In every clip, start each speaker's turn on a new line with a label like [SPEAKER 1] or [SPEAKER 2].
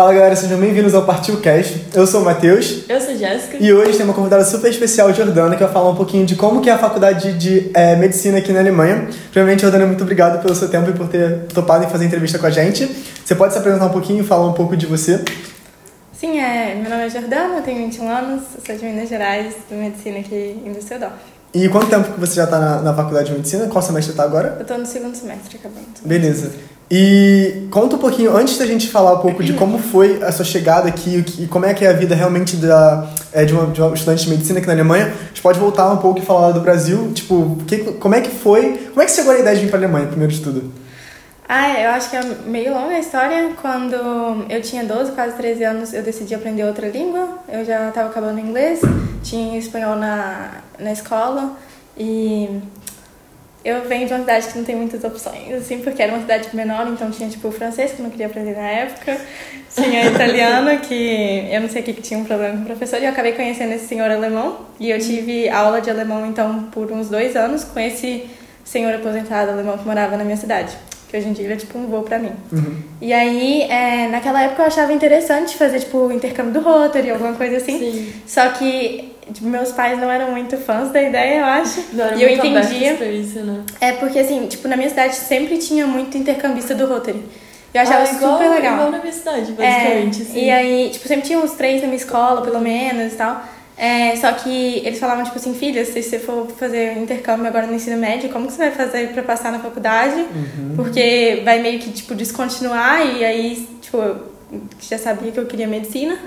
[SPEAKER 1] Fala galera, sejam bem-vindos ao Partiu Cast. Eu sou o Matheus.
[SPEAKER 2] Eu sou Jéssica.
[SPEAKER 1] E hoje tem uma convidada super especial, Jordana, que vai falar um pouquinho de como que é a faculdade de é, medicina aqui na Alemanha. Primeiramente, Jordana, muito obrigado pelo seu tempo e por ter topado em fazer entrevista com a gente. Você pode se apresentar um pouquinho e falar um pouco de você?
[SPEAKER 3] Sim, é, meu nome é Jordana, eu tenho 21 anos, sou de Minas Gerais, de medicina aqui em Düsseldorf.
[SPEAKER 1] E quanto tempo que você já está na, na, faculdade de medicina? Qual semestre está agora?
[SPEAKER 3] Eu estou no segundo semestre, acabando.
[SPEAKER 1] Beleza. E conta um pouquinho, antes da gente falar um pouco de como foi a sua chegada aqui e como é que é a vida realmente da, é, de, uma, de uma estudante de medicina aqui na Alemanha, a gente pode voltar um pouco e falar do Brasil. Tipo, que, como é que foi, como é que chegou a ideia de vir para a Alemanha, primeiro de tudo?
[SPEAKER 3] Ah, eu acho que é meio longa a história. Quando eu tinha 12, quase 13 anos, eu decidi aprender outra língua. Eu já estava acabando inglês, tinha espanhol na, na escola e eu venho de uma cidade que não tem muitas opções, assim, porque era uma cidade menor, então tinha, tipo, o francês, que eu não queria aprender na época, tinha italiano, que eu não sei o que, que tinha um problema com o professor, e eu acabei conhecendo esse senhor alemão, e eu tive aula de alemão, então, por uns dois anos, com esse senhor aposentado alemão que morava na minha cidade que hoje em dia ele é tipo um voo pra mim.
[SPEAKER 1] Uhum.
[SPEAKER 3] E aí, é, naquela época eu achava interessante fazer tipo o intercâmbio do Rotary, alguma coisa assim.
[SPEAKER 2] Sim.
[SPEAKER 3] Só que tipo, meus pais não eram muito fãs da ideia, eu acho.
[SPEAKER 2] Não era
[SPEAKER 3] e eu entendia.
[SPEAKER 2] Pra isso, né?
[SPEAKER 3] É porque assim, tipo, na minha cidade sempre tinha muito intercambista do Rotary. Eu achava
[SPEAKER 2] ah, igual,
[SPEAKER 3] super legal.
[SPEAKER 2] Igual na minha cidade, basicamente.
[SPEAKER 3] É,
[SPEAKER 2] sim.
[SPEAKER 3] E aí, tipo, sempre tinha uns três na minha escola, pelo menos e tal. É, só que eles falavam, tipo assim, filha, se você for fazer intercâmbio agora no ensino médio, como que você vai fazer pra passar na faculdade?
[SPEAKER 1] Uhum.
[SPEAKER 3] Porque vai meio que, tipo, descontinuar e aí, tipo, eu já sabia que eu queria medicina.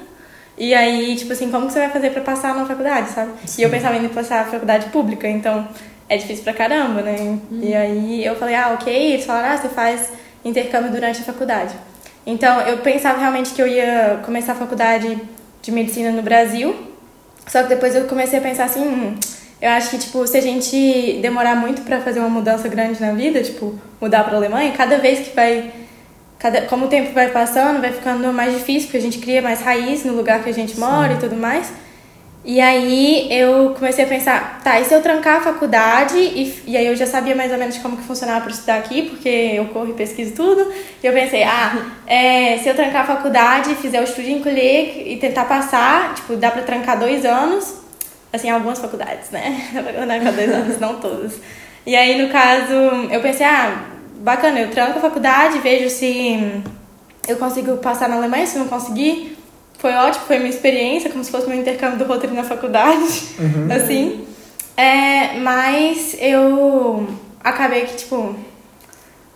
[SPEAKER 3] E aí, tipo assim, como que você vai fazer pra passar na faculdade, sabe?
[SPEAKER 1] Sim.
[SPEAKER 3] E eu pensava em passar na faculdade pública, então é difícil pra caramba, né? E aí eu falei, ah, ok. Eles falaram, ah, você faz intercâmbio durante a faculdade. Então eu pensava realmente que eu ia começar a faculdade de medicina no Brasil, só que depois eu comecei a pensar assim, hum, eu acho que, tipo, se a gente demorar muito pra fazer uma mudança grande na vida, tipo, mudar pra Alemanha, cada vez que vai. Cada, como o tempo vai passando, vai ficando mais difícil, porque a gente cria mais raiz no lugar que a gente mora e tudo mais. E aí eu comecei a pensar, tá, e se eu trancar a faculdade, e, e aí eu já sabia mais ou menos como que funcionava para estudar aqui, porque eu corro e pesquiso tudo, e eu pensei, ah, é, se eu trancar a faculdade, fizer o estudo em colher e tentar passar, tipo, dá para trancar dois anos, assim, algumas faculdades, né? Dá pra trancar dois anos, não todas. E aí, no caso, eu pensei, ah, bacana, eu tranco a faculdade, vejo se eu consigo passar na Alemanha, se não conseguir, foi ótimo, foi minha experiência, como se fosse meu intercâmbio do roteiro na faculdade,
[SPEAKER 1] Uhum.
[SPEAKER 3] assim. É, mas eu acabei que, tipo,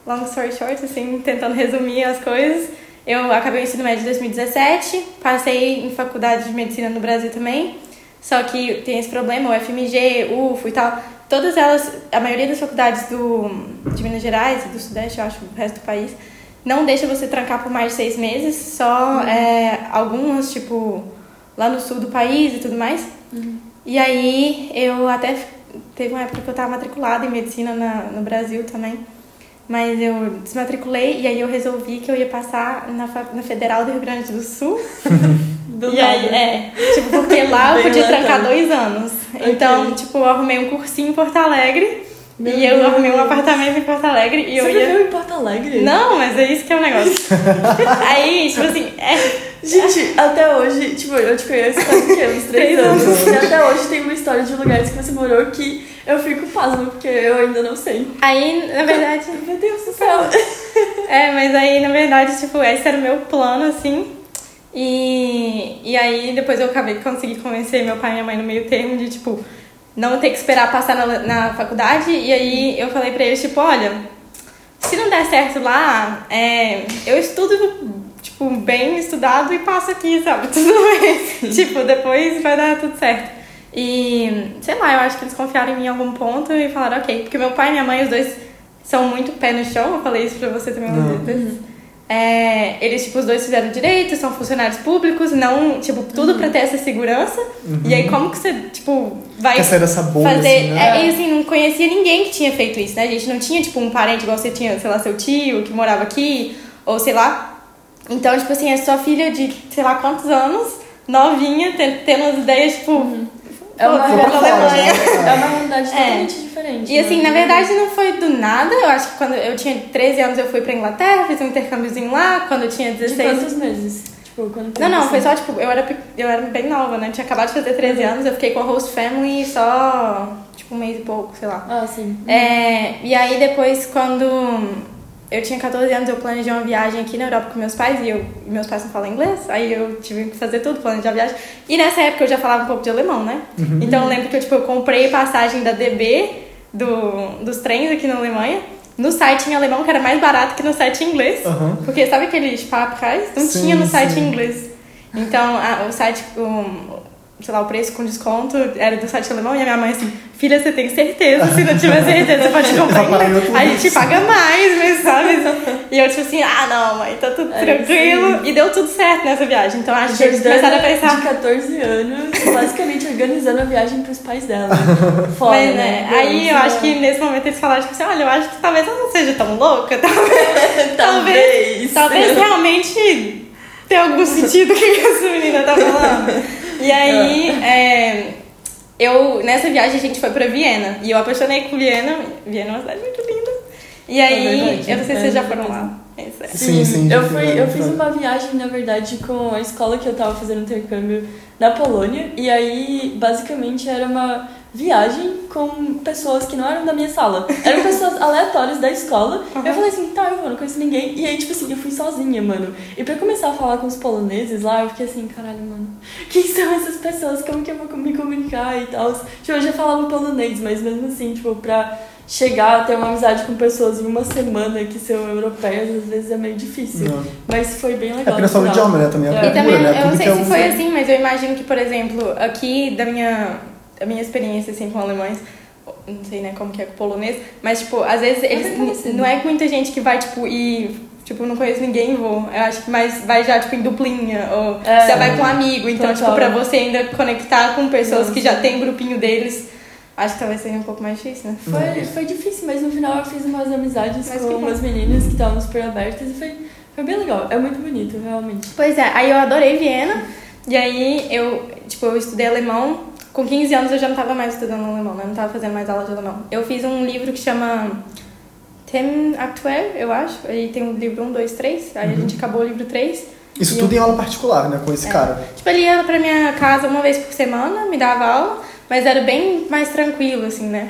[SPEAKER 3] long story short, assim, tentando resumir as coisas, eu acabei o ensino médio em 2017, passei em faculdade de medicina no Brasil também, só que tem esse problema, o FMG, UFO e tal, todas elas, a maioria das faculdades do, de Minas Gerais e do Sudeste, eu acho, do resto do país, não deixa você trancar por mais de seis meses, só é, algumas, tipo, lá no sul do país e tudo mais. E aí eu até teve uma época que eu estava matriculada em medicina na, no Brasil também. Mas eu desmatriculei e aí eu resolvi que eu ia passar na, na Federal do Rio Grande do Sul.
[SPEAKER 2] Do
[SPEAKER 3] e aí, é, tipo, porque lá eu podia
[SPEAKER 2] aleatório.
[SPEAKER 3] trancar dois anos. Então, tipo, eu arrumei um cursinho em Porto Alegre.
[SPEAKER 2] Meu
[SPEAKER 3] e eu
[SPEAKER 2] Deus.
[SPEAKER 3] arrumei um apartamento em Porto Alegre e eu
[SPEAKER 2] Você
[SPEAKER 3] ia.
[SPEAKER 2] viveu em Porto Alegre?
[SPEAKER 3] Não, mas é isso que é o negócio. aí, tipo assim, é,
[SPEAKER 2] Gente, até hoje, tipo, eu te conheço quê? Uns três anos. E até hoje tem uma história de lugares que você morou que eu fico pasma, porque eu ainda não sei.
[SPEAKER 3] aí, na verdade.
[SPEAKER 2] Meu Deus do céu.
[SPEAKER 3] É, mas aí, na verdade, tipo, esse era o meu plano, assim. E, e aí, depois eu acabei de conseguir convencer meu pai e minha mãe no meio termo de, tipo, não ter que esperar passar na, na faculdade. E aí eu falei pra eles, tipo, olha, se não der certo lá, é, eu estudo, tipo, bem estudado e passo aqui, sabe? Tudo bem. tipo, depois vai dar tudo certo. E, sei lá, eu acho que eles confiaram em mim em algum ponto e falaram, ok. Porque meu pai e minha mãe, os dois são muito pé no chão, eu falei isso pra você também
[SPEAKER 1] Não.
[SPEAKER 3] vezes. É, eles, tipo, os dois fizeram direito, são funcionários públicos, não, tipo, tudo pra ter essa segurança. E aí, como que você, tipo, vai
[SPEAKER 1] Quer sair dessa bolha,
[SPEAKER 3] fazer.
[SPEAKER 1] assim, né?
[SPEAKER 3] é, e assim, não conhecia ninguém que tinha feito isso, né? A gente não tinha, tipo, um parente igual você tinha, sei lá, seu tio que morava aqui, ou sei lá. Então, tipo assim, é sua filha de sei lá quantos anos, novinha, ten- tendo umas ideias, tipo.
[SPEAKER 2] É uma,
[SPEAKER 1] né?
[SPEAKER 2] é uma realidade
[SPEAKER 3] É.
[SPEAKER 2] totalmente diferente.
[SPEAKER 3] E assim,
[SPEAKER 2] né?
[SPEAKER 3] na verdade não foi do nada. Eu acho que quando eu tinha 13 anos eu fui pra Inglaterra, fiz um intercâmbiozinho lá. Quando eu tinha
[SPEAKER 2] De
[SPEAKER 3] 16.
[SPEAKER 2] quantos meses? Tipo, quando
[SPEAKER 3] Não, não,
[SPEAKER 2] assim?
[SPEAKER 3] foi só, tipo, eu era, eu era bem nova, né? Tinha acabado de fazer 13 anos, eu fiquei com a host family só, tipo, um mês e pouco, sei lá.
[SPEAKER 2] Ah, sim.
[SPEAKER 3] É, e aí depois, quando eu tinha 14 anos, eu planejei uma viagem aqui na Europa com meus pais, e eu, meus pais não falam inglês, aí eu tive que fazer tudo, planejar a viagem. E nessa época eu já falava um pouco de alemão, né? Então eu lembro que eu, tipo, eu comprei passagem da DB, do, dos trens aqui na Alemanha, no site em alemão, que era mais barato que no site em inglês.
[SPEAKER 1] Aham.
[SPEAKER 3] Porque sabe aquele Sparpreis? Não
[SPEAKER 1] Sim,
[SPEAKER 3] tinha no site
[SPEAKER 1] sim.
[SPEAKER 3] em inglês. Então, a- o site, um, sei lá, o preço com desconto era do site alemão e a minha mãe assim, filha, você tem certeza? Se não tiver certeza, você pode comprar A gente paga mais, mas sabe? E eu tipo assim, ah não, mãe, tá tudo
[SPEAKER 2] É,
[SPEAKER 3] tranquilo. E deu tudo certo nessa viagem. Então acho que eles começaram a pensar.
[SPEAKER 2] de 14 anos, basicamente organizando a viagem pros pais dela. Foda,
[SPEAKER 3] Mas,
[SPEAKER 2] né?
[SPEAKER 3] né? Aí eu
[SPEAKER 2] Deus,
[SPEAKER 3] acho que nesse momento eles falaram, tipo assim, olha, eu acho que talvez ela não seja tão louca, talvez.
[SPEAKER 2] Talvez.
[SPEAKER 3] Talvez realmente tenha algum sentido o que essa menina tá falando. E aí, é, eu, nessa viagem a gente foi pra Viena. E eu apaixonei por Viena. Viena é uma cidade muito linda. E aí,
[SPEAKER 2] verdade,
[SPEAKER 3] eu não sei se
[SPEAKER 2] é
[SPEAKER 3] vocês já
[SPEAKER 2] verdade
[SPEAKER 3] foram lá. É sério.
[SPEAKER 1] Sim, sim,
[SPEAKER 2] Eu,
[SPEAKER 1] fui
[SPEAKER 2] eu fiz uma viagem, na verdade, com a escola que eu tava fazendo intercâmbio na Polônia. E aí, basicamente, era uma viagem com pessoas que não eram da minha sala. Eram pessoas aleatórias da escola. Eu falei assim, tá, eu vou, não conheço ninguém. E aí, tipo assim, eu fui sozinha, mano. E pra começar a falar com os poloneses lá, eu fiquei assim, caralho, mano, quem são essas pessoas? Como que eu vou me comunicar e tal? Tipo, eu já falava polonês, mas mesmo assim, tipo, pra chegar a ter uma amizade com pessoas em uma semana que são europeias, às vezes é meio difícil.
[SPEAKER 1] Não.
[SPEAKER 2] Mas foi bem
[SPEAKER 1] É
[SPEAKER 2] legal.
[SPEAKER 1] porque não é o idioma, né? Também a
[SPEAKER 2] É.
[SPEAKER 3] E
[SPEAKER 1] cultura,
[SPEAKER 3] também,
[SPEAKER 1] né?
[SPEAKER 3] eu não sei
[SPEAKER 1] é
[SPEAKER 3] se
[SPEAKER 1] um-
[SPEAKER 3] foi assim, mas eu imagino que, por exemplo, aqui da minha, da minha experiência assim, com alemães, não sei né, como que é com polonês, mas tipo, às vezes
[SPEAKER 2] bem
[SPEAKER 3] eles não é muita gente que vai, tipo, ir. Tipo, não conheço ninguém e vou. Eu acho que mais vai já, tipo, em duplinha. Ou
[SPEAKER 2] É.
[SPEAKER 3] você vai com um amigo. Então,
[SPEAKER 2] Total.
[SPEAKER 3] tipo, pra você ainda conectar com pessoas
[SPEAKER 2] Não,
[SPEAKER 3] que já tem grupinho deles, acho que talvez seja um pouco mais difícil, né?
[SPEAKER 2] Foi, foi difícil, mas no final eu fiz umas amizades
[SPEAKER 3] Mas
[SPEAKER 2] com umas meninas que estavam super abertas e foi, foi bem legal. É muito bonito, realmente.
[SPEAKER 3] Pois é, aí eu adorei Viena. E aí eu, tipo, eu estudei alemão. Com 15 anos eu já não tava mais estudando alemão, né? Eu não tava fazendo mais aula de alemão. Eu fiz um livro que chama Tem Aktuell, eu acho. Aí tem o livro 1, 2, 3. Aí a gente acabou o livro 3.
[SPEAKER 1] Isso tudo
[SPEAKER 3] eu-
[SPEAKER 1] em aula particular, né? Com esse
[SPEAKER 3] É.
[SPEAKER 1] cara.
[SPEAKER 3] Tipo, ele ia pra minha casa uma vez por semana, me dava aula, mas era bem mais tranquilo, assim, né?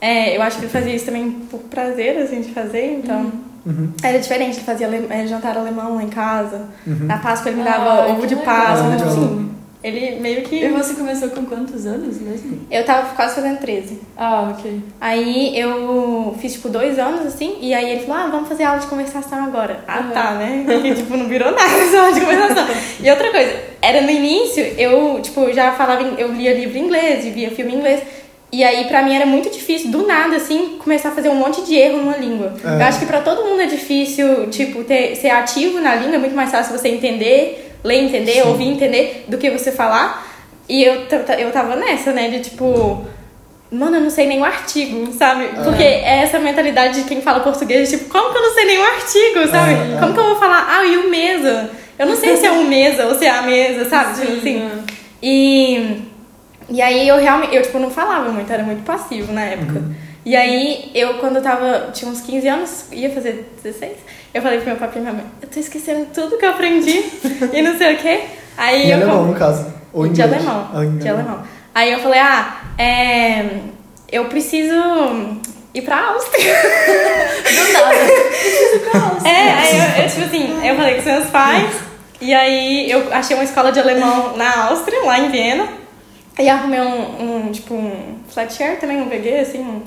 [SPEAKER 3] É, eu acho que ele fazia isso também por prazer, assim, de fazer, então...
[SPEAKER 1] Uhum.
[SPEAKER 3] Era diferente, ele fazia ale- jantar alemão lá em casa.
[SPEAKER 1] Uhum.
[SPEAKER 3] Na Páscoa ele me
[SPEAKER 2] Ah,
[SPEAKER 3] dava
[SPEAKER 2] que
[SPEAKER 3] ovo de. Páscoa,
[SPEAKER 1] Ah,
[SPEAKER 3] tipo assim. Ele meio que...
[SPEAKER 2] E você começou com quantos anos mesmo?
[SPEAKER 3] Eu tava quase fazendo 13.
[SPEAKER 2] Ah, ok.
[SPEAKER 3] Aí eu fiz, tipo, dois anos, assim, e aí ele falou, ah, vamos fazer aula de conversação agora. Ah,
[SPEAKER 2] Uhum.
[SPEAKER 3] tá, né? E, tipo, não virou nada essa aula de conversação. E outra coisa, era no início, eu, tipo, já falava, eu lia livro em inglês, e via filme em inglês, e aí pra mim era muito difícil, do nada, assim, começar a fazer um monte de erro numa língua.
[SPEAKER 1] É.
[SPEAKER 3] Eu acho que pra todo mundo é difícil, tipo, ter, ser ativo na língua, é muito mais fácil você entender, ler, entender,
[SPEAKER 1] Sim.
[SPEAKER 3] ouvir, entender, do que você falar. E eu, eu tava nessa, né, de tipo... Mano, eu não sei o artigo, sabe? Porque é essa mentalidade de quem fala português, tipo, como que eu não sei nem o artigo, sabe?
[SPEAKER 1] É, é.
[SPEAKER 3] Como que eu vou falar, ah, e o mesa? Eu não sei se é um mesa ou se é a mesa, sabe? Tipo assim.
[SPEAKER 2] é.
[SPEAKER 3] E, e aí eu realmente, eu tipo, não falava muito, era muito passivo na época. E aí eu, quando eu tava, tinha uns 15 anos, ia fazer 16, eu falei pro meu papai e minha mãe, eu tô esquecendo tudo que eu aprendi e não sei o quê. Aí
[SPEAKER 1] Em
[SPEAKER 3] eu
[SPEAKER 1] alemão, no caso. Ou
[SPEAKER 3] de
[SPEAKER 1] inglês.
[SPEAKER 3] alemão.
[SPEAKER 1] Ah, em
[SPEAKER 3] de alemão. Aí eu falei, ah, é, eu preciso ir pra Áustria.
[SPEAKER 2] Do nada.
[SPEAKER 3] É, aí eu, eu, tipo assim, eu falei com os meus pais, e aí eu achei uma escola de alemão na Áustria, lá em Viena. E arrumei um, um tipo, um flat share também, um VG, assim, um...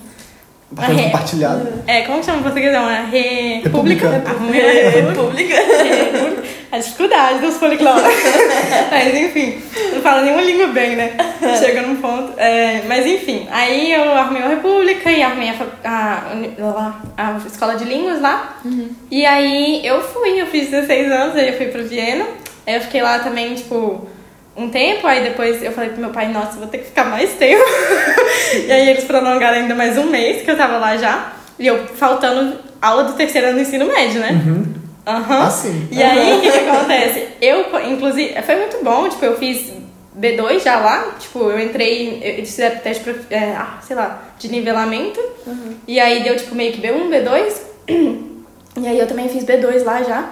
[SPEAKER 1] Bastante
[SPEAKER 3] Re-
[SPEAKER 1] compartilhado.
[SPEAKER 3] É, como que chama em português? É uma república.
[SPEAKER 1] República.
[SPEAKER 3] Uma república.
[SPEAKER 2] República.
[SPEAKER 3] A dificuldade dos policlotas. mas enfim, não falo nenhuma língua bem, né? Chega num ponto. É, mas enfim, aí eu arrumei uma república e arrumei a, a, a escola de línguas lá. E aí eu fui, eu fiz 16 anos, aí eu fui pra Viena. Aí eu fiquei lá também, tipo, um tempo, aí depois eu falei pro meu pai, nossa, vou ter que ficar mais tempo. e aí eles prolongaram ainda mais um mês que eu tava lá já. E eu faltando aula do terceiro ano do ensino médio, né? Aham.
[SPEAKER 1] Ah, sim.
[SPEAKER 3] E aí, o que, que acontece? Eu, inclusive, foi muito bom, tipo, eu fiz B2 já lá, tipo, eu entrei, eles fizeram teste, pra, é, ah, sei lá, de nivelamento, e aí deu, tipo, meio que B1, B2, e aí eu também fiz B2 lá já,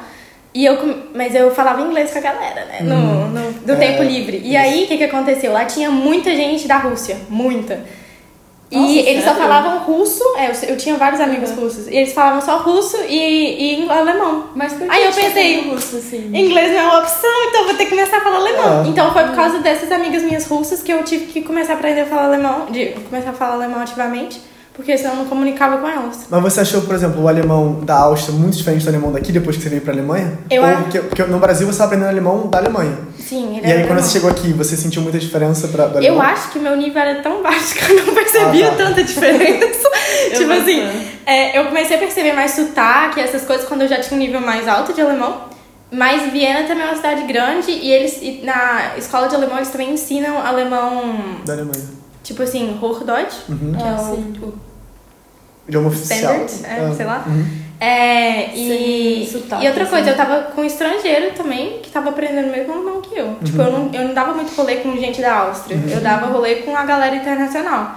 [SPEAKER 3] e eu, mas eu falava inglês com a galera, né? No, no, no
[SPEAKER 1] É,
[SPEAKER 3] tempo livre. E aí, o que, que aconteceu? Lá tinha muita gente da Rússia, muita. E
[SPEAKER 2] Nossa,
[SPEAKER 3] eles só
[SPEAKER 2] sério?
[SPEAKER 3] falavam russo, é, eu, eu tinha vários amigos russos, e eles falavam só russo e, e alemão.
[SPEAKER 2] Mas por que
[SPEAKER 3] Aí eu pensei,
[SPEAKER 2] russo, assim?
[SPEAKER 3] Inglês não é uma opção, então vou ter que começar a falar alemão.
[SPEAKER 1] Ah.
[SPEAKER 3] Então foi por causa dessas amigas minhas russas que eu tive que começar a aprender a falar alemão, de começar a falar alemão ativamente, porque senão eu não comunicava com elas.
[SPEAKER 1] Mas você achou, por exemplo, o alemão da Áustria muito diferente do alemão daqui depois que você veio pra Alemanha?
[SPEAKER 3] Eu
[SPEAKER 1] Ou
[SPEAKER 3] acho-
[SPEAKER 1] porque, porque no Brasil você tá aprendendo alemão da Alemanha.
[SPEAKER 3] Sim, ele
[SPEAKER 1] E aí
[SPEAKER 3] era
[SPEAKER 1] quando você chegou aqui, você sentiu muita diferença pra, do
[SPEAKER 3] Eu
[SPEAKER 1] alemão?
[SPEAKER 3] acho que meu nível era tão baixo que eu não percebia
[SPEAKER 1] Ah, tá.
[SPEAKER 3] tanta diferença. tipo assim, é, eu comecei a perceber mais sotaque, essas coisas, quando eu já tinha um nível mais alto de alemão. Mas Viena também é uma cidade grande e eles e na escola de alemão eles também ensinam alemão,
[SPEAKER 1] Da Alemanha.
[SPEAKER 3] tipo assim, Hochdeutsch,
[SPEAKER 1] Uhum.
[SPEAKER 3] que é
[SPEAKER 2] Ah,
[SPEAKER 3] o, o
[SPEAKER 1] Idioma oficial.
[SPEAKER 3] standard, é,
[SPEAKER 1] Ah,
[SPEAKER 3] sei lá.
[SPEAKER 1] uhum.
[SPEAKER 3] É, e,
[SPEAKER 2] sotaque,
[SPEAKER 3] e outra
[SPEAKER 2] assim.
[SPEAKER 3] coisa, eu tava com um estrangeiro também que tava aprendendo o mesmo alemão que eu. Tipo, eu não, eu não dava muito rolê com gente da Áustria. Eu dava rolê com a galera internacional.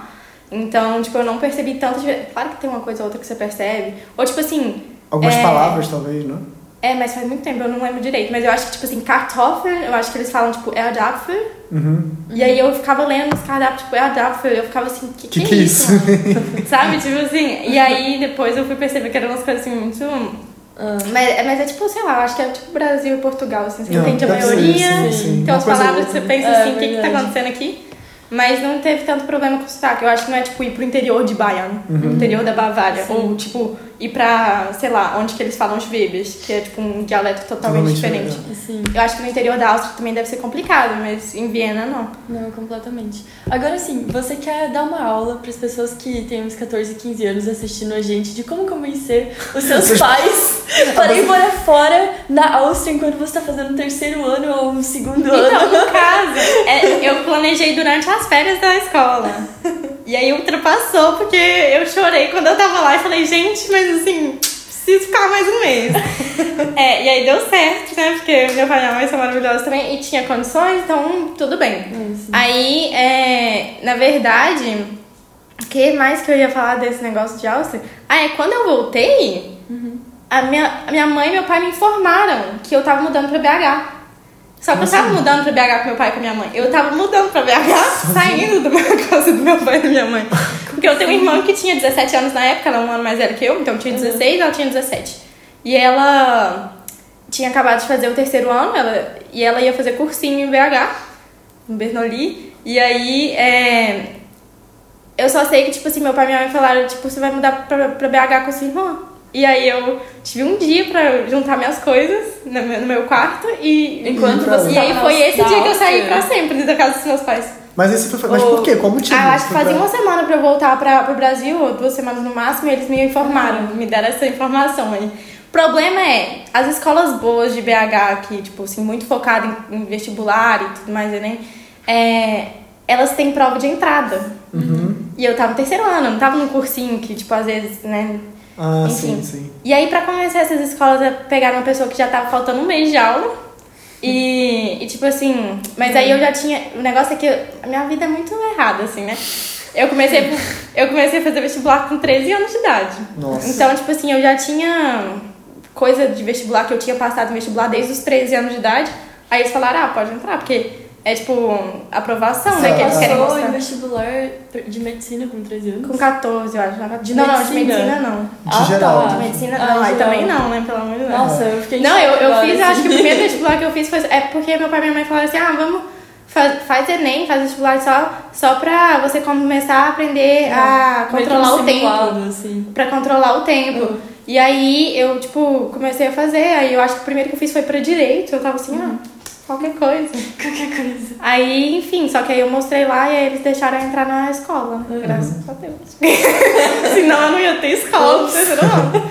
[SPEAKER 3] Então, tipo, eu não percebi tanto. difer- Claro que tem uma coisa ou outra que você percebe. Ou, tipo assim.
[SPEAKER 1] Algumas
[SPEAKER 3] é,
[SPEAKER 1] palavras, talvez, né?
[SPEAKER 3] É, mas faz muito tempo, eu não lembro direito. Mas eu acho que, tipo assim, Kartoffeln, eu acho que eles falam, tipo, Erdapfel.
[SPEAKER 1] Uhum.
[SPEAKER 3] E aí eu ficava lendo os cardápios, tipo, Erdapfel. Eu ficava assim, que que,
[SPEAKER 1] Que que é isso?
[SPEAKER 3] Sabe? Tipo assim. E aí depois eu fui perceber que eram umas coisas assim muito.
[SPEAKER 2] Ah.
[SPEAKER 3] Mas, mas é tipo, sei lá, eu acho que é tipo Brasil e Portugal, assim, você
[SPEAKER 1] Não,
[SPEAKER 3] entende a maioria,
[SPEAKER 1] sim, sim.
[SPEAKER 3] tem
[SPEAKER 1] Uma
[SPEAKER 3] umas palavras que você pensa
[SPEAKER 2] É,
[SPEAKER 3] assim, o que que tá acontecendo aqui? Mas não teve tanto problema com o sotaque. Eu acho que não é tipo ir pro interior de Bayern,
[SPEAKER 1] Uhum.
[SPEAKER 3] interior da Bavária.
[SPEAKER 2] Sim.
[SPEAKER 3] Ou tipo ir pra, sei lá, onde que eles falam Schwäbisch, que é tipo um dialeto totalmente
[SPEAKER 1] Totalmente
[SPEAKER 3] diferente.
[SPEAKER 2] Assim,
[SPEAKER 3] Eu acho que no interior da Áustria também deve ser complicado, mas em Viena não.
[SPEAKER 2] não, completamente. Agora sim, você quer dar uma aula para as pessoas que têm uns 14, 15 anos assistindo a gente de como convencer os seus pais para ir morar fora na Áustria enquanto você está fazendo o terceiro ano ou o segundo ano?
[SPEAKER 3] Então, no caso, é, eu planejei durante as férias da escola. E aí ultrapassou, porque eu chorei quando eu tava lá e falei, gente, mas assim, preciso ficar mais um mês. É, e aí deu certo, né? Porque meu pai e minha mãe são maravilhosos também e tinha condições, então tudo bem.
[SPEAKER 2] Isso.
[SPEAKER 3] Aí, é, na verdade, o que mais que eu ia falar desse negócio de Áustria? Ah, é quando eu voltei, a, minha, a minha mãe e meu pai me informaram que eu tava mudando pra BH. Só que eu tava mudando pra BH com meu pai e com minha mãe. Eu tava mudando pra BH, saindo da casa do meu pai e da minha mãe. Porque eu tenho uma irmã que tinha 17 anos na época, ela é um ano mais velha que eu, então eu tinha 16 e ela tinha 17. E ela tinha acabado de fazer o terceiro ano, ela, e ela ia fazer cursinho em BH, em Bernoulli. E aí, é, eu só sei que, tipo assim, meu pai e minha mãe falaram, tipo, você vai mudar pra, pra BH com sua irmã. E aí eu tive um dia pra juntar minhas coisas no meu, no meu quarto e...
[SPEAKER 2] Enquanto
[SPEAKER 1] você
[SPEAKER 3] E aí foi esse dia que eu saí pra sempre da casa dos meus pais.
[SPEAKER 1] Mas esse foi. Mas por quê? Qual motivo?
[SPEAKER 3] Ah, eu acho que fazia
[SPEAKER 1] pra-
[SPEAKER 3] uma semana pra eu voltar pra, pro Brasil, ou duas semanas no máximo, e eles me informaram, me deram essa informação aí. O problema é, as escolas boas de BH, que, tipo assim, muito focada em, em vestibular e tudo mais, Enem, é, elas têm prova de entrada.
[SPEAKER 1] Uhum.
[SPEAKER 3] E eu tava no terceiro ano, eu não tava num cursinho que, tipo, às vezes, né,
[SPEAKER 1] Ah,
[SPEAKER 3] Enfim.
[SPEAKER 1] sim, sim.
[SPEAKER 3] e aí, pra convencer essas escolas a pegar uma pessoa que já tava faltando um mês de aula. E, e, tipo assim, mas aí eu já tinha. O negócio é que eu- a minha vida é muito errada, assim, né? Eu comecei, eu comecei a fazer vestibular com 13 anos de idade.
[SPEAKER 1] Nossa.
[SPEAKER 3] Então, tipo assim, eu já tinha coisa de vestibular que eu tinha passado no vestibular desde os 13 anos de idade. Aí eles falaram, ah, pode entrar, porque é tipo aprovação, né?
[SPEAKER 1] Você
[SPEAKER 3] Que eles querem
[SPEAKER 2] Passou em
[SPEAKER 3] mostrar.
[SPEAKER 2] vestibular de medicina com 13 anos?
[SPEAKER 3] Com 14, eu acho.
[SPEAKER 2] De
[SPEAKER 3] não, não, de
[SPEAKER 2] medicina?
[SPEAKER 3] não.
[SPEAKER 1] De geral.
[SPEAKER 2] tá.
[SPEAKER 3] De medicina
[SPEAKER 2] Ah,
[SPEAKER 3] não, aí
[SPEAKER 2] geral.
[SPEAKER 3] também não, né? Pelo amor de Deus.
[SPEAKER 2] Nossa, eu fiquei
[SPEAKER 3] Não, eu, eu
[SPEAKER 2] agora,
[SPEAKER 3] fiz, eu acho que o
[SPEAKER 2] assim.
[SPEAKER 3] primeiro vestibular que eu fiz foi. É porque meu pai e minha mãe falaram assim: ah, vamos. Faz, faz Enem, faz vestibular só, só pra você começar a aprender a
[SPEAKER 2] Meio que
[SPEAKER 3] controlar o tempo.
[SPEAKER 2] assim.
[SPEAKER 3] Pra controlar o tempo.
[SPEAKER 2] Uhum.
[SPEAKER 3] E aí eu, tipo, comecei a fazer. Aí eu acho que o primeiro que eu fiz foi pra direito. Eu tava assim, ah, qualquer coisa.
[SPEAKER 2] Qualquer coisa.
[SPEAKER 3] Aí, enfim, só que aí eu mostrei lá e aí eles deixaram eu entrar na escola.
[SPEAKER 2] Uhum.
[SPEAKER 3] Graças a Deus. Senão eu não ia ter escola no terceiro ano.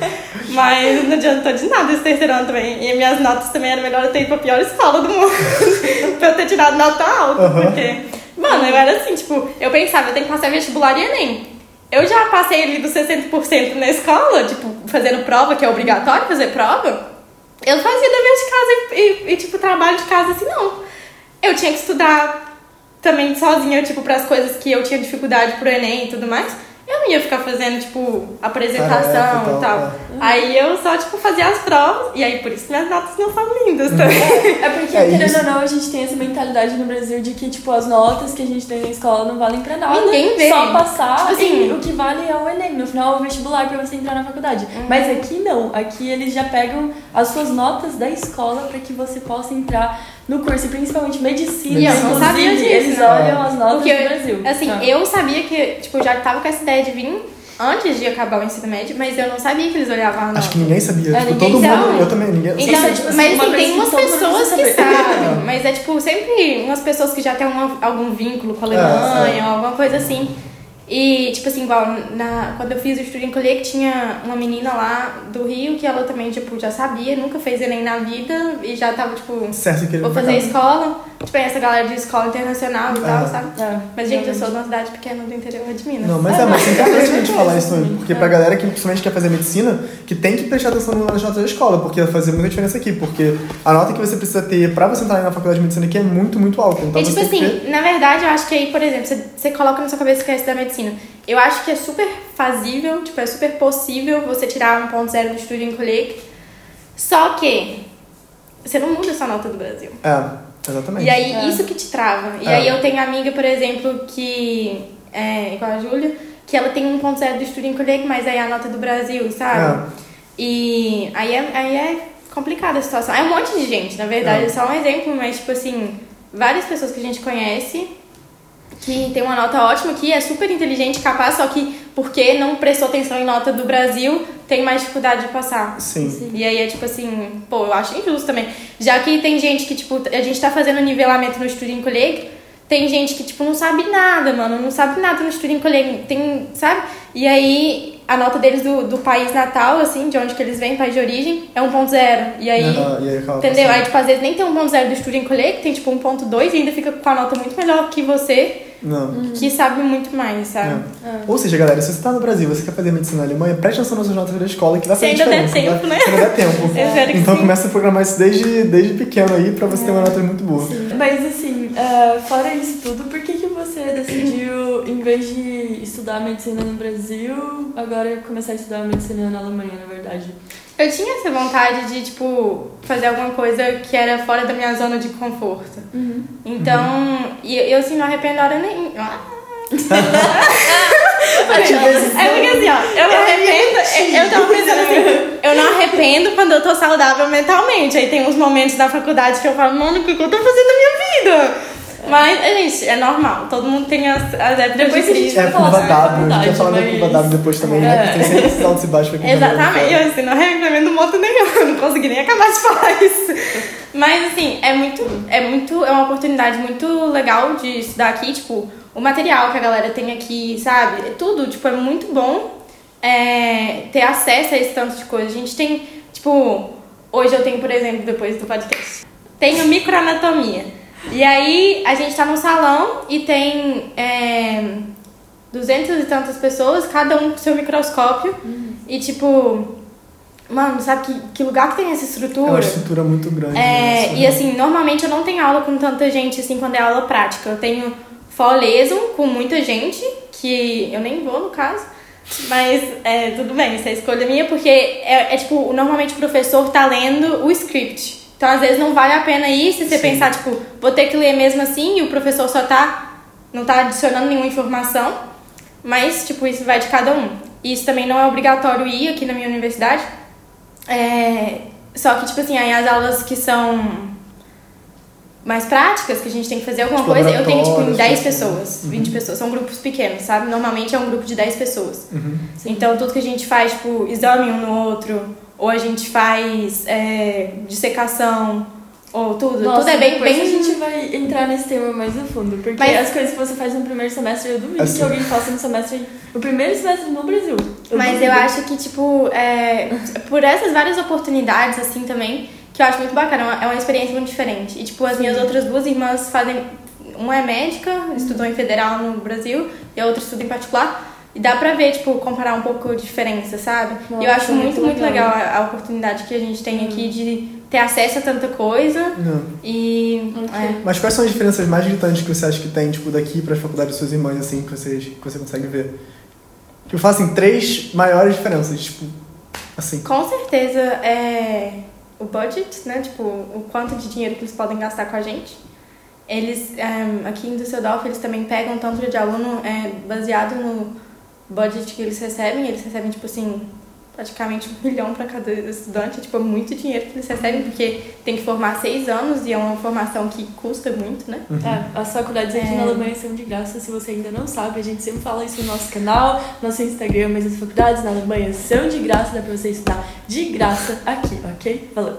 [SPEAKER 3] Mas não adiantou de nada esse terceiro ano também. E minhas notas também era melhor eu ter ido pra pior escola do mundo. pra eu ter tirado nota alta.
[SPEAKER 1] Uhum.
[SPEAKER 3] Porque, mano, eu era assim, tipo, eu pensava, eu tenho que passar vestibular e Enem. Eu já passei ali dos 60% na escola, tipo, fazendo prova, que é obrigatório fazer prova. Eu fazia dever de casa e, e- e, tipo, trabalho de casa assim, não. Eu tinha que estudar também sozinha, tipo, pras coisas que eu tinha dificuldade pro Enem e tudo mais. Eu não ia ficar fazendo, tipo, apresentação
[SPEAKER 1] e
[SPEAKER 3] e tal.
[SPEAKER 1] tal,
[SPEAKER 3] Aí eu só, tipo, fazia as provas, e aí por isso minhas notas não são lindas também.
[SPEAKER 2] É porque,
[SPEAKER 1] É,
[SPEAKER 2] querendo ou não, a gente tem essa mentalidade no Brasil de que, tipo, as notas que a gente tem na escola não valem pra nada.
[SPEAKER 3] Ninguém vê.
[SPEAKER 2] Só passar
[SPEAKER 3] Tipo assim-
[SPEAKER 2] e o que vale é o Enem. No final, é o vestibular pra você entrar na faculdade.
[SPEAKER 3] Uhum.
[SPEAKER 2] Mas aqui não. Aqui eles já pegam as suas notas da escola pra que você possa entrar no curso. E principalmente medicina.
[SPEAKER 3] E eu não sabia disso,
[SPEAKER 2] Eles
[SPEAKER 3] né?
[SPEAKER 2] olham as notas
[SPEAKER 3] Porque,
[SPEAKER 2] do Brasil.
[SPEAKER 3] assim,
[SPEAKER 2] Ah.
[SPEAKER 3] eu sabia que, tipo, eu já tava com essa ideia de vir antes de acabar o ensino médio, mas eu não sabia que eles olhavam a nota.
[SPEAKER 1] Acho que ninguém sabia.
[SPEAKER 2] É,
[SPEAKER 1] tipo,
[SPEAKER 2] ninguém
[SPEAKER 1] todo
[SPEAKER 3] sabe.
[SPEAKER 1] mundo. Eu também, ninguém.
[SPEAKER 3] Então,
[SPEAKER 2] Isso é, tipo,
[SPEAKER 3] mas
[SPEAKER 2] uma
[SPEAKER 3] assim, tem umas pessoas que
[SPEAKER 2] saber.
[SPEAKER 3] sabem, mas é tipo sempre umas pessoas que já têm uma- algum vínculo com a Alemanha
[SPEAKER 1] É,
[SPEAKER 3] ou alguma coisa assim. E, tipo assim, igual na, quando eu fiz o Estudo em Colher, que tinha uma menina lá do Rio que ela também, tipo, já sabia, nunca fez Enem na vida e já tava, tipo,
[SPEAKER 1] certo
[SPEAKER 3] vou fazer escola. Tipo, essa galera de escola internacional e tal,
[SPEAKER 1] É.
[SPEAKER 3] sabe?
[SPEAKER 2] É,
[SPEAKER 3] Mas, gente, eu sou de uma cidade pequena do interior de Minas.
[SPEAKER 1] Não, mas é, mas é importante a gente falar isso também, porque
[SPEAKER 2] É.
[SPEAKER 1] pra galera que principalmente quer fazer medicina, que tem que prestar atenção nas notas da escola, porque vai fazer muita diferença aqui, porque a nota que você precisa ter pra você entrar na faculdade de medicina aqui é muito, muito alta. Então
[SPEAKER 3] E tipo
[SPEAKER 1] tem que ter...
[SPEAKER 3] assim, na verdade, eu acho que aí, por exemplo, você, você coloca na sua cabeça que é estudar medicina. Eu acho que é super fazível, tipo, é super possível você tirar 1.0 do estudo em colher. Só que você não muda sua nota do Brasil.
[SPEAKER 1] É, exatamente.
[SPEAKER 3] E aí,
[SPEAKER 2] É.
[SPEAKER 3] isso que te trava. E
[SPEAKER 1] É.
[SPEAKER 3] aí eu tenho amiga, por exemplo, que é igual a Júlia, que ela tem 1.0 do estudo em colher, mas aí é a nota do Brasil, sabe?
[SPEAKER 1] É.
[SPEAKER 3] E aí é, aí é complicada a situação. É um monte de gente, na verdade,
[SPEAKER 1] É.
[SPEAKER 3] é só um exemplo, mas tipo assim, várias pessoas que a gente conhece que tem uma nota ótima, que é super inteligente, capaz, só que porque não prestou atenção em nota do Brasil, tem mais dificuldade de passar.
[SPEAKER 1] Sim.
[SPEAKER 3] E aí é tipo assim, pô, eu acho injusto também. Já que tem gente que, tipo, a gente tá fazendo nivelamento no estudo em colher, tem gente que, tipo, não sabe nada, mano, não sabe nada no estudo em colher, tem, sabe? E aí a nota deles do, do país natal, assim, de onde que eles vêm, país de origem, é 1.0. E aí,
[SPEAKER 1] Ah, e aí
[SPEAKER 3] entendeu?
[SPEAKER 1] passando.
[SPEAKER 3] Aí, tipo, às vezes nem tem 1.0 do estudo em colher, que tem, tipo, 1.2 e ainda fica com a nota muito melhor que você,
[SPEAKER 1] Não.
[SPEAKER 3] que sabe muito mais, sabe?
[SPEAKER 1] É. Ou seja, galera, se você tá no Brasil você quer fazer medicina na Alemanha, preste atenção nas suas notas da escola que vai
[SPEAKER 3] Se
[SPEAKER 1] fazer
[SPEAKER 3] ainda der tempo, né?
[SPEAKER 1] Se ainda der tempo. Então
[SPEAKER 3] sim.
[SPEAKER 1] começa a programar isso desde, desde pequeno aí pra você ter uma nota muito boa.
[SPEAKER 2] Mas assim, é, fora isso tudo, por que, que você decidiu, em vez de estudar medicina no Brasil, agora começar a estudar medicina na Alemanha, na verdade?
[SPEAKER 3] Eu tinha essa vontade de, tipo, fazer alguma coisa que era fora da minha zona de conforto. Então, e eu, assim, não arrependo hora nenhuma. Ah. É porque assim, ó, eu não arrependo. Eu tava pensando assim, eu não arrependo quando eu tô saudável mentalmente. Aí tem uns momentos da faculdade que eu falo, mano, o que que eu tô fazendo na minha vida? Mas, gente, é normal. Todo mundo tem as, as épocas
[SPEAKER 2] Depois
[SPEAKER 3] de
[SPEAKER 2] a gente
[SPEAKER 3] crise.
[SPEAKER 1] É a curva W, a gente vai falar da curva W depois também, né?
[SPEAKER 2] É.
[SPEAKER 1] Que tem sempre esses altos e baixos. pra quem tá
[SPEAKER 3] Exatamente, eu assim, não recomendo moto nenhuma, eu não consegui nem acabar de falar isso. Mas assim, é muito, é muito, é uma oportunidade muito legal de estudar aqui, tipo, o material que a galera tem aqui, sabe? É Tudo, tipo, é muito bom é, ter acesso a esse tanto de coisa. A gente tem, tipo, hoje eu tenho, por exemplo, depois do podcast, tenho microanatomia. E aí a gente tá num salão e tem é, duzentas e tantas pessoas, cada um com seu microscópio. E tipo, mano, sabe que, que lugar que tem essa
[SPEAKER 1] É
[SPEAKER 3] estrutura?
[SPEAKER 1] uma estrutura muito grande.
[SPEAKER 3] É,
[SPEAKER 1] né?
[SPEAKER 3] e assim, normalmente eu não tenho aula com tanta gente assim quando é aula prática. Eu tenho folesum com muita gente, que eu nem vou no caso. Mas é, tudo bem, isso é escolha minha, porque é, é tipo, normalmente o professor tá lendo o script. Então às vezes não vale a pena ir se você
[SPEAKER 1] Sim.
[SPEAKER 3] pensar, tipo, vou ter que ler mesmo assim e o professor só tá. não tá adicionando nenhuma informação. Mas, tipo, isso vai de cada um. E isso também não é obrigatório ir aqui na minha universidade. É, só que, tipo assim, aí as aulas que são mais práticas, que a gente tem que fazer alguma
[SPEAKER 1] Tipo,
[SPEAKER 3] coisa, eu tenho, tipo, em
[SPEAKER 1] laboratórios,
[SPEAKER 3] 10
[SPEAKER 1] assim.
[SPEAKER 3] pessoas, 20 pessoas. São grupos pequenos, sabe? Normalmente é um grupo de 10 pessoas.
[SPEAKER 1] Uhum.
[SPEAKER 3] Então, tudo que a gente faz, tipo, exame um no outro, ou a gente faz é, dissecação, ou tudo.
[SPEAKER 2] Nossa,
[SPEAKER 3] tudo é bem, bem...
[SPEAKER 2] a gente vai entrar nesse tema mais a fundo, porque
[SPEAKER 3] Mas-
[SPEAKER 2] as coisas que você faz no primeiro semestre, eu duvido
[SPEAKER 1] Assim.
[SPEAKER 2] que alguém faça no semestre, no primeiro semestre no Brasil.
[SPEAKER 3] Mas
[SPEAKER 2] duvido.
[SPEAKER 3] eu acho que, tipo, é, por essas várias oportunidades, assim, também, que eu acho muito bacana, é uma- é uma experiência muito diferente. E, tipo, as minhas outras duas irmãs fazem... Uma é médica, estudou em federal no Brasil, e a outra estuda em particular. E dá pra ver, tipo, comparar um pouco a diferença, sabe?
[SPEAKER 2] Nossa,
[SPEAKER 3] eu acho
[SPEAKER 2] muito
[SPEAKER 3] muito, muito legal
[SPEAKER 2] legal.
[SPEAKER 3] a, a oportunidade que a gente tem aqui de ter acesso a tanta coisa.
[SPEAKER 1] Não.
[SPEAKER 3] E... É.
[SPEAKER 1] Mas quais são as diferenças mais gritantes que você acha que tem, tipo, daqui para as faculdades de suas irmãs, assim, que, vocês, que você consegue ver? Que eu falo assim, três maiores diferenças, tipo, Assim.
[SPEAKER 3] Com certeza, é, o budget, né? Tipo, o quanto de dinheiro que eles podem gastar com a gente. Eles, é, aqui em Düsseldorf, eles também pegam tanto de aluno é, baseado no budget que eles recebem. Eles recebem, tipo assim, praticamente um milhão para cada estudante, tipo, é muito dinheiro que eles recebem, porque tem que formar seis anos e é uma formação que custa muito, né?
[SPEAKER 2] Uhum. É, as faculdades aqui é. na Alemanha são de graça, se você ainda não sabe, a gente sempre fala isso no nosso canal, no nosso Instagram, mas as faculdades na Alemanha são de graça, dá pra você estudar de graça aqui, ok? Falou.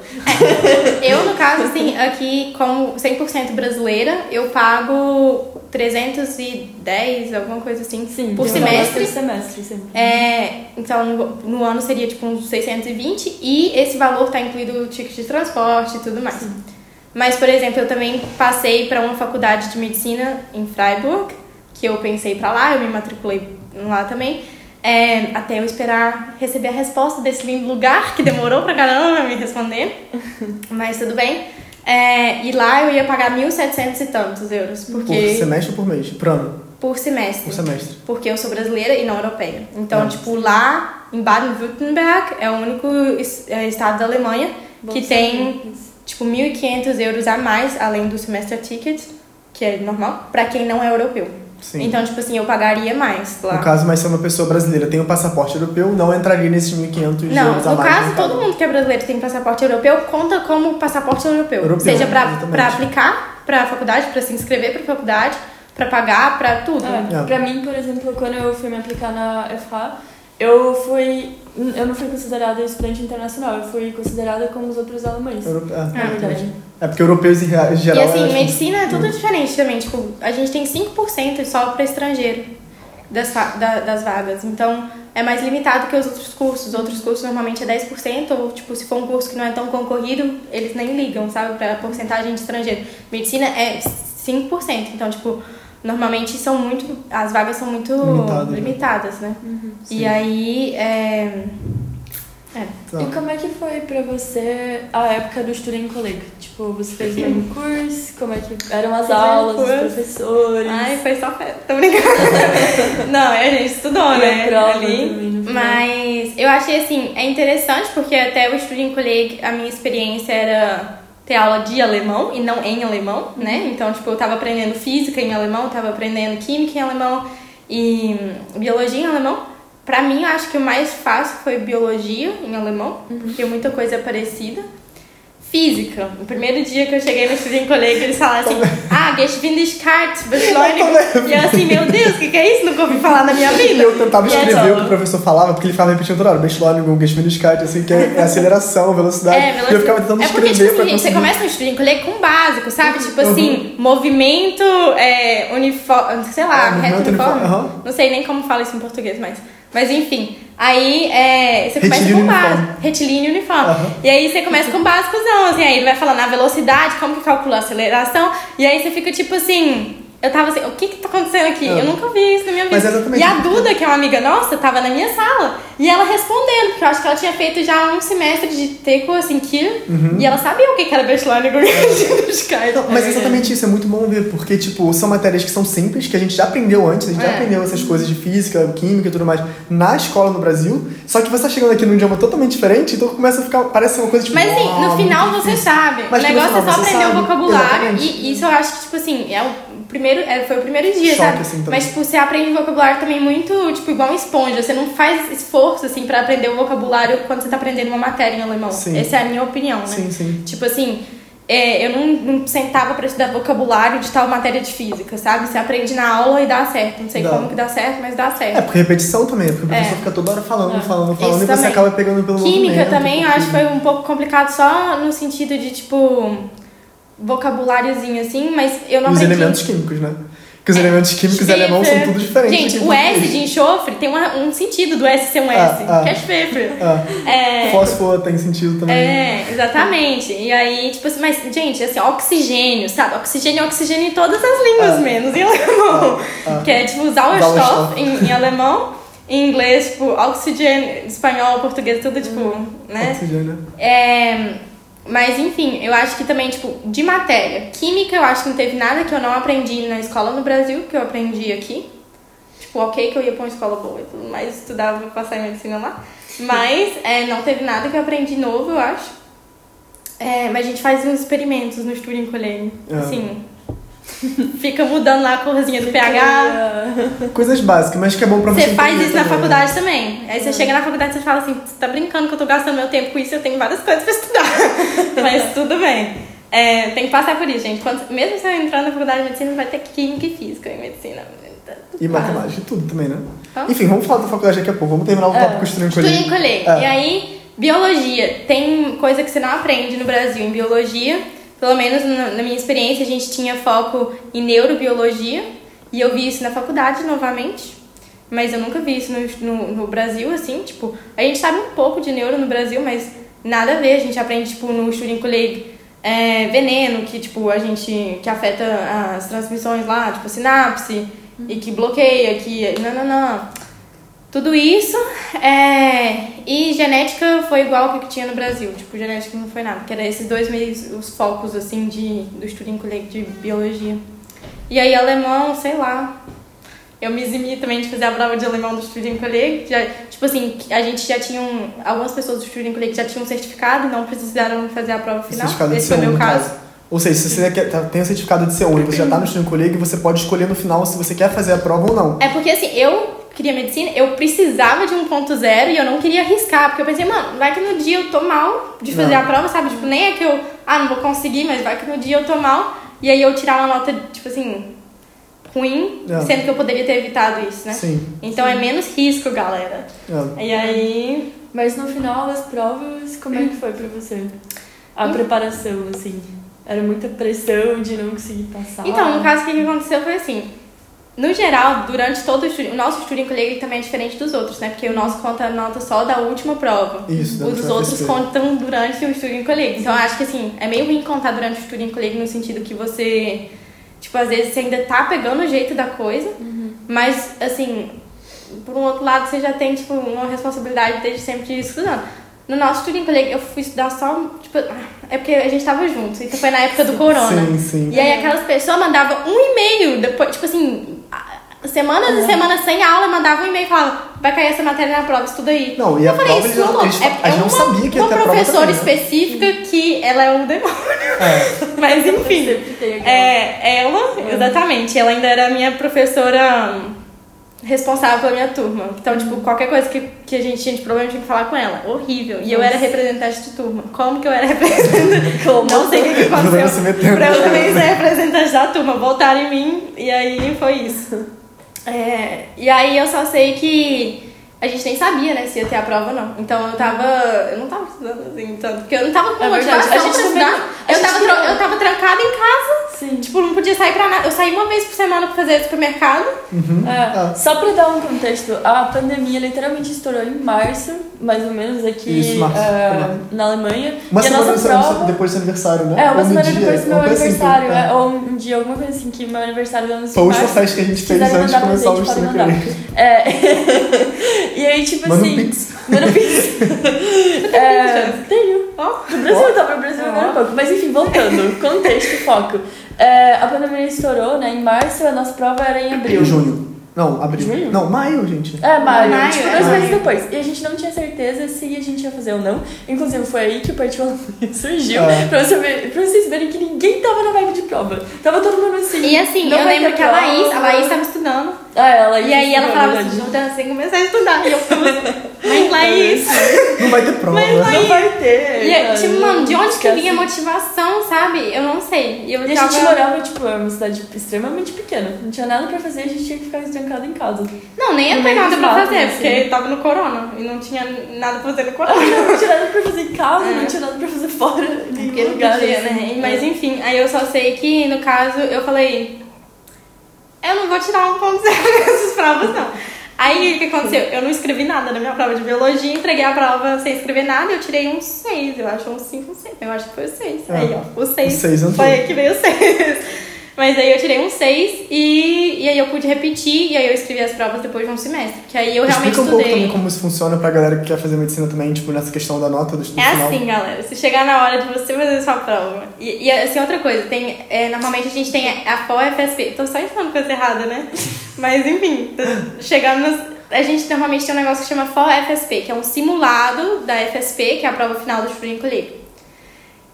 [SPEAKER 3] É, eu, no caso, assim, aqui, como 100% brasileira, eu pago 310, alguma coisa assim,
[SPEAKER 2] Sim,
[SPEAKER 3] por semestre.
[SPEAKER 2] Semestre, sempre.
[SPEAKER 3] É, então, no, no, ano seria tipo uns 620 e esse valor tá incluído o ticket de transporte e tudo mais. Sim. Mas, por exemplo, eu também passei para uma faculdade de medicina em Freiburg, que eu pensei para lá, eu me matriculei lá também. É, até eu esperar receber a resposta desse lindo lugar, que demorou pra caramba me responder. Mas tudo bem. É, e lá eu ia pagar 1.700 e tantos euros. Porque...
[SPEAKER 1] Por semestre ou por mês? Por ano?
[SPEAKER 3] Por semestre.
[SPEAKER 1] Por semestre.
[SPEAKER 3] Porque eu sou brasileira e não europeia. Então, tipo, lá em Baden-Württemberg é o único é, estado da Alemanha Bom que tem, tipo, 1.500 euros a mais, além do semestre ticket, que é normal, para quem não é europeu. Sim. Então, tipo assim, eu pagaria mais lá.
[SPEAKER 1] No caso, mas se é uma pessoa brasileira tem o um passaporte europeu, não entraria nesses 1.500 euros
[SPEAKER 3] a mais. No caso, todo mundo que é brasileiro tem passaporte europeu, conta como passaporte europeu. europeu Seja pra, pra aplicar pra faculdade, pra se inscrever pra faculdade, pra pagar, pra tudo.
[SPEAKER 2] É, é. Pra mim, por exemplo, quando eu fui me aplicar na FH, eu fui. Eu não fui considerada estudante internacional, eu fui considerada como os outros alemães. Europe... É, na verdade.
[SPEAKER 1] É porque europeus em geral.
[SPEAKER 3] E assim, medicina é tudo diferente também. Tipo, a gente tem 5% só para estrangeiro das, da, das vagas. Então, é mais limitado que os outros cursos. Outros cursos normalmente é 10%, ou tipo, se for um curso que não é tão concorrido, eles nem ligam, sabe, para porcentagem de estrangeiro. Medicina é 5%. Então, tipo, normalmente são muito. As vagas são muito Limitado, né? limitadas, né? Uhum, e aí. É,
[SPEAKER 2] é. Tá. E como é que foi pra você a época do Student Colleague? Tipo, você fez o mesmo curso? Como é que eram as aulas, os professores?
[SPEAKER 3] Ai, foi só festa, tô brincando. Não, a gente estudou, né? Prova ali. Mas eu achei assim, é interessante porque até o Student Colleague, a minha experiência era ter aula de alemão e não em alemão, né? Então, tipo, eu tava aprendendo física em alemão, tava aprendendo química em alemão e biologia em alemão. Pra mim, eu acho que o mais fácil foi biologia em alemão, uhum. porque muita coisa é parecida. Física. O primeiro dia que eu cheguei no Studienkolleg, eles falaram assim: Ah, Geschwindigkeit, Beschleunigung. E eu assim, meu Deus, o que, que é isso? Nunca ouvi falar na minha vida.
[SPEAKER 1] Eu tentava escrever o que o professor falava, porque ele ficava repetindo toda hora: Beschleunigung, Geschwindigkeit, assim, que é, é aceleração, velocidade. É, velocidade. E eu ficava tentando
[SPEAKER 3] é porque,
[SPEAKER 1] escrever
[SPEAKER 3] tipo,
[SPEAKER 1] pra gente,
[SPEAKER 3] Você começa no Studienkolleg com básico, sabe? Tipo uhum. assim, movimento é, uniforme, sei lá, é, reto uniforme. Uhum. Não sei nem como fala isso em português, mas. Mas enfim, aí é, você começa retilíneo com básico. Retilíneo uniforme. Uhum. E aí você começa com básicos, assim, aí ele vai falando a velocidade, como que calcula a aceleração, e aí você fica tipo assim, eu tava assim, o que que tá acontecendo aqui? Eu nunca vi isso na minha vida. E a Duda, que é uma amiga nossa, tava na minha sala. E ela respondendo, porque eu acho que ela tinha feito já um semestre de teco, assim, que... Uhum. E ela sabia o que que era Beschleunigung
[SPEAKER 1] é. Não, Mas é exatamente isso, é muito bom ver, porque, tipo, são matérias que são simples, que a gente já aprendeu antes, a gente é. já aprendeu essas coisas de física, química e tudo mais na escola no Brasil, só que você tá chegando aqui num idioma totalmente diferente, então começa a ficar, parece uma coisa tipo...
[SPEAKER 3] Mas, assim, no final você sabe. Mas, o negócio é só aprender o vocabulário, exatamente. e isso eu acho que, tipo assim, é o primeiro, é, foi o primeiro dia, Choque, sabe? Assim, Mas, tipo, você aprende vocabulário também muito, tipo, igual uma esponja. Você não faz esforço, assim, pra aprender o vocabulário quando você tá aprendendo uma matéria em alemão. Sim. Essa é a minha opinião, né?
[SPEAKER 1] Sim, sim.
[SPEAKER 3] Tipo assim, é, eu não, não, sentava pra estudar vocabulário de tal matéria de física, sabe? Você aprende na aula e dá certo. Não sei dá. como que dá certo, mas dá certo.
[SPEAKER 1] É, porque repetição também, porque o professor é. fica toda hora falando, é. falando, falando, Isso e você também. acaba pegando pelo
[SPEAKER 3] Química também, eu acho que foi um pouco complicado só no sentido de, tipo, vocabuláriozinho, assim, mas eu não
[SPEAKER 1] Os
[SPEAKER 3] aprendi...
[SPEAKER 1] elementos químicos, né? que os elementos químicos alemãos são tudo diferentes.
[SPEAKER 3] Gente, o S de enxofre tem uma, um sentido do S ser um ah, S, ah, que é Schwefel.
[SPEAKER 1] Ah. É, Fósforo tem sentido também.
[SPEAKER 3] É, exatamente. E aí, tipo assim, mas, gente, assim, oxigênio, sabe? Oxigênio é oxigênio em todas as línguas, ah. menos em alemão. Ah. Que é, tipo, Sauerstoff em, em alemão. Em inglês, tipo, oxigênio, espanhol, português, tudo, tipo, hum, né?
[SPEAKER 1] Oxigênio.
[SPEAKER 3] É... Mas enfim, eu acho que também, tipo, de matéria. Química, eu acho que não teve nada que eu não aprendi na escola no Brasil, que eu aprendi aqui. Tipo, ok que eu ia pra uma escola boa e tudo mais, estudava pra passar em medicina lá. Mas é, não teve nada que eu aprendi novo, eu acho. É, mas a gente faz uns experimentos no Studio Collegio.
[SPEAKER 1] Ah.
[SPEAKER 3] Assim, fica mudando lá a corzinha do pH.
[SPEAKER 1] Coisas básicas, mas que é bom pra você
[SPEAKER 3] Você faz isso na
[SPEAKER 1] também, né?
[SPEAKER 3] faculdade também. Aí você chega na faculdade e você fala assim, você tá brincando que eu tô gastando meu tempo com isso, eu tenho várias coisas pra estudar. Mas tudo bem. É, tem que passar por isso, gente. Quando- mesmo você entrando na faculdade de medicina, vai ter química e física em medicina.
[SPEAKER 1] E matemática, e tudo também, né? Enfim, vamos falar da faculdade daqui a pouco. Vamos terminar o
[SPEAKER 2] É.
[SPEAKER 1] tópico
[SPEAKER 3] em
[SPEAKER 1] colher.
[SPEAKER 3] colher.
[SPEAKER 1] É.
[SPEAKER 3] E aí, biologia. Tem coisa que você não aprende no Brasil em biologia. Pelo menos na, minha experiência, a gente tinha foco em neurobiologia. E eu vi isso na faculdade novamente. Mas eu nunca vi isso no, no, no Brasil, assim. Tipo, a gente sabe um pouco de neuro no Brasil, mas nada a ver. A gente aprende, tipo, no Studying Colleague, é, veneno, que, tipo, a gente... Que afeta as transmissões lá, tipo, sinapse. E que bloqueia, que... Não, não, não. Tudo isso é... E genética foi igual ao que tinha no Brasil. Tipo, genética não foi nada. Que era esses dois meios, os focos, assim, de, do estudo em colégio de biologia. E aí, alemão, sei lá. Eu me eximi também de fazer a prova de alemão do colégio. Já, tipo assim, a gente já tinha... Um, algumas pessoas do colégio já tinham um certificado e não precisaram fazer a prova final.
[SPEAKER 1] Certificado de
[SPEAKER 3] Esse foi o
[SPEAKER 1] C1,
[SPEAKER 3] meu caso.
[SPEAKER 1] caso. Ou seja, se você quer- tá- tem o certificado de C1 e você já tá no estudando colégio, você pode escolher no final se você quer fazer a prova ou não.
[SPEAKER 3] É porque assim, eu queria medicina, eu precisava de 1.0 e eu não queria arriscar, porque eu pensei, mano, vai que no dia eu tô mal de fazer
[SPEAKER 1] Não.
[SPEAKER 3] a prova, sabe? Tipo, nem é que eu, ah, não vou conseguir, mas vai que no dia eu tô mal e aí eu tirar uma nota, tipo assim, ruim,
[SPEAKER 1] É.
[SPEAKER 3] sendo que eu poderia ter evitado isso, né?
[SPEAKER 1] Sim.
[SPEAKER 3] Então é menos risco, galera.
[SPEAKER 1] É.
[SPEAKER 3] E aí.
[SPEAKER 2] Mas no final das provas, como é que foi pra você? A preparação, assim. Era muita pressão de não conseguir passar.
[SPEAKER 3] Então, no caso, o que aconteceu foi assim. No geral, durante todo o estudo, o nosso estudo em colégio ele também é diferente dos outros, né? Porque o nosso conta a nota só da última prova.
[SPEAKER 1] Isso, da
[SPEAKER 3] Os outros contam durante o estudo em colégio. Então, eu acho que assim, é meio ruim contar durante o estudo em colégio no sentido que você, tipo, às vezes você ainda tá pegando o jeito da coisa, mas, assim, por um outro lado, você já tem, tipo, uma responsabilidade desde sempre de estudando. No nosso estudo em colégio, eu fui estudar só, tipo, é porque a gente tava juntos, então foi na época do corona.
[SPEAKER 1] Sim, sim.
[SPEAKER 3] E aí aquelas pessoas mandavam um e-mail, depois, tipo assim, semanas
[SPEAKER 1] Uhum.
[SPEAKER 3] e semanas sem aula, mandavam um e-mail e falavam, vai cair essa matéria na prova, estuda aí.
[SPEAKER 1] Não, e
[SPEAKER 3] eu
[SPEAKER 1] a
[SPEAKER 3] falei,
[SPEAKER 1] prova
[SPEAKER 3] isso
[SPEAKER 1] eles-
[SPEAKER 3] não,
[SPEAKER 1] eles-
[SPEAKER 3] é,
[SPEAKER 1] a
[SPEAKER 3] é
[SPEAKER 1] gente não
[SPEAKER 3] uma,
[SPEAKER 1] sabia que ia
[SPEAKER 3] uma
[SPEAKER 1] ter a prova
[SPEAKER 3] professora
[SPEAKER 1] né?
[SPEAKER 3] específica que ela é um demônio.
[SPEAKER 1] É.
[SPEAKER 3] Mas enfim,
[SPEAKER 2] tem aquela-
[SPEAKER 3] é, ela, exatamente, ela ainda era a minha professora responsável pela minha turma. Então, tipo, qualquer coisa que, que a gente tinha de problema, eu tinha que falar com ela. Horrível. E eu era representante de turma. Como que eu era representante?
[SPEAKER 2] Como?
[SPEAKER 3] Não sei o que, que aconteceu. Pra eu também ser representante da turma. Voltaram em mim e aí foi isso. É, e aí eu só sei que a gente nem sabia, né, se ia ter a prova ou não. Então eu tava. Eu não tava estudando assim, tanto. Porque eu não tava com
[SPEAKER 2] É verdade.
[SPEAKER 3] motivação
[SPEAKER 2] A gente
[SPEAKER 3] pra estudar.
[SPEAKER 2] a
[SPEAKER 3] Eu
[SPEAKER 2] gente
[SPEAKER 3] tava,
[SPEAKER 2] não-
[SPEAKER 3] eu tava trancada em casa.
[SPEAKER 2] Sim.
[SPEAKER 3] Tipo, não podia sair pra nada. Eu saí uma vez por semana pra fazer supermercado.
[SPEAKER 2] É,
[SPEAKER 1] Ah.
[SPEAKER 2] Só pra dar um contexto, a pandemia literalmente estourou em março, mais ou menos, aqui
[SPEAKER 1] Isso, março,
[SPEAKER 2] é,
[SPEAKER 1] também.
[SPEAKER 2] na Alemanha.
[SPEAKER 1] Uma
[SPEAKER 2] e a
[SPEAKER 1] semana
[SPEAKER 2] prova.
[SPEAKER 1] depois do seu aniversário, né?
[SPEAKER 2] É, uma semana
[SPEAKER 1] dia,
[SPEAKER 2] depois do meu
[SPEAKER 1] assim,
[SPEAKER 2] aniversário,
[SPEAKER 1] é.
[SPEAKER 2] é, ou um dia, alguma coisa assim, que meu aniversário do ano
[SPEAKER 1] Foi a última festa que a gente fez antes de
[SPEAKER 2] mandar
[SPEAKER 1] começar o estudo.
[SPEAKER 2] É. e aí, tipo
[SPEAKER 1] um
[SPEAKER 2] assim.
[SPEAKER 1] pix.
[SPEAKER 2] Um pix. é, tenho.
[SPEAKER 3] Ó.
[SPEAKER 2] Do Brasil, eu tava no Brasil agora há pouco. Mas enfim, voltando. Contexto, foco. É, a pandemia estourou, né? Em março, a nossa prova era em abril.
[SPEAKER 1] Junho. Não, abril.
[SPEAKER 2] Junho?
[SPEAKER 1] Não, maio, gente.
[SPEAKER 2] É, maio.
[SPEAKER 3] Maio,
[SPEAKER 2] tipo,
[SPEAKER 3] é
[SPEAKER 2] dois
[SPEAKER 3] maio.
[SPEAKER 2] meses depois. E a gente não tinha certeza se a gente ia fazer ou não. Inclusive, foi aí que o Partido surgiu.
[SPEAKER 1] É.
[SPEAKER 2] Pra, você ver- pra vocês verem que ninguém tava na vibe de prova. Tava todo mundo assim.
[SPEAKER 3] E assim,
[SPEAKER 2] não
[SPEAKER 3] eu lembro que a Laís, a. Laís tava estudando.
[SPEAKER 2] Ah, ela
[SPEAKER 3] E aí ela falava assim. Jordana, você começar a estudar. E eu assim, mas Laís.
[SPEAKER 1] Não vai ter prova.
[SPEAKER 2] Não vai ter.
[SPEAKER 3] E é, tipo, mano, de onde que vinha a motivação, sabe? Eu não sei. Eu
[SPEAKER 2] E a
[SPEAKER 3] tava...
[SPEAKER 2] gente morava, tipo, é uma cidade extremamente pequena. Não tinha nada pra fazer, a gente tinha que ficar trancado em casa.
[SPEAKER 3] Não, nem ia ter nada pra fazer,
[SPEAKER 2] assim.
[SPEAKER 3] porque tava no corona. E não tinha nada pra fazer no corona.
[SPEAKER 2] não tinha nada pra fazer em casa,
[SPEAKER 3] É.
[SPEAKER 2] não tinha nada pra fazer fora. em
[SPEAKER 3] Porque não
[SPEAKER 2] lugar,
[SPEAKER 3] podia,
[SPEAKER 2] assim.
[SPEAKER 3] né? Mas enfim, aí eu só sei que, no caso, eu falei... Eu não vou tirar um ponto zero nessas provas, não. Aí o que aconteceu? Eu não escrevi nada na minha prova de biologia, entreguei a prova sem escrever nada, eu tirei um 6, eu acho um 5, um 6. Eu acho que foi o 6.
[SPEAKER 1] É.
[SPEAKER 3] Aí, ó, o 6.
[SPEAKER 1] O seis entrou.
[SPEAKER 3] Foi aí que veio o 6. Mas aí eu tirei um 6 e, e aí eu pude repetir e aí eu escrevi as provas depois de um semestre. Que aí eu realmente
[SPEAKER 1] Explica um pouco
[SPEAKER 3] estudei.
[SPEAKER 1] também como isso funciona pra galera que quer fazer medicina também, tipo, nessa questão da nota do estudo
[SPEAKER 3] É
[SPEAKER 1] final.
[SPEAKER 3] assim, galera. Se chegar na hora de você fazer sua prova. E, e assim, outra coisa, tem. é, normalmente a gente tem a FOFSP. Tô só falando coisa errada, né? Mas enfim, chegando nos. a gente normalmente tem um negócio que chama FSP, que é um simulado da FSP, que é a prova final do Student Colleague.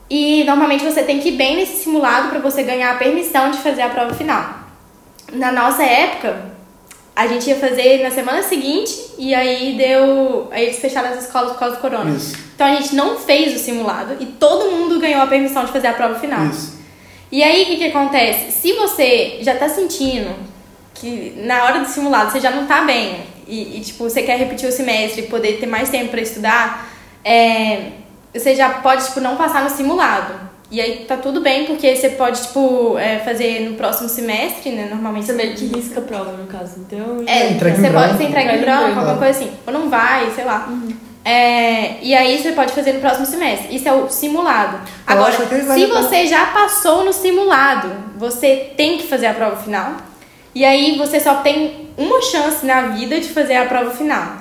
[SPEAKER 3] E normalmente você tem que ir bem nesse simulado para você ganhar a permissão de fazer a prova final. Na nossa época, a gente ia fazer na semana seguinte e aí deu. Aí eles fecharam as escolas por causa do corona.
[SPEAKER 1] Isso.
[SPEAKER 3] Então a gente não fez o simulado e todo mundo ganhou a permissão de fazer a prova final.
[SPEAKER 1] Isso.
[SPEAKER 3] E aí o que, que acontece? Se você já tá sentindo que na hora do simulado você já não tá bem e, e, tipo, você quer repetir o semestre e poder ter mais tempo para estudar, é, você já pode, tipo, não passar no simulado. E aí tá tudo bem, porque você pode, tipo, é, fazer no próximo semestre, né? Normalmente.
[SPEAKER 2] Você meio que risca a prova, no caso. Então.
[SPEAKER 3] É,
[SPEAKER 1] Entrega em
[SPEAKER 3] você pode ser entregue em
[SPEAKER 2] Entrega em
[SPEAKER 3] branco, alguma coisa assim. Ou não vai, sei lá. É, e aí você pode fazer no próximo semestre. Isso é o simulado.
[SPEAKER 1] Eu
[SPEAKER 3] Agora, se você já passou no simulado, você tem que fazer a prova final. E aí você só tem uma chance na vida de fazer a prova final.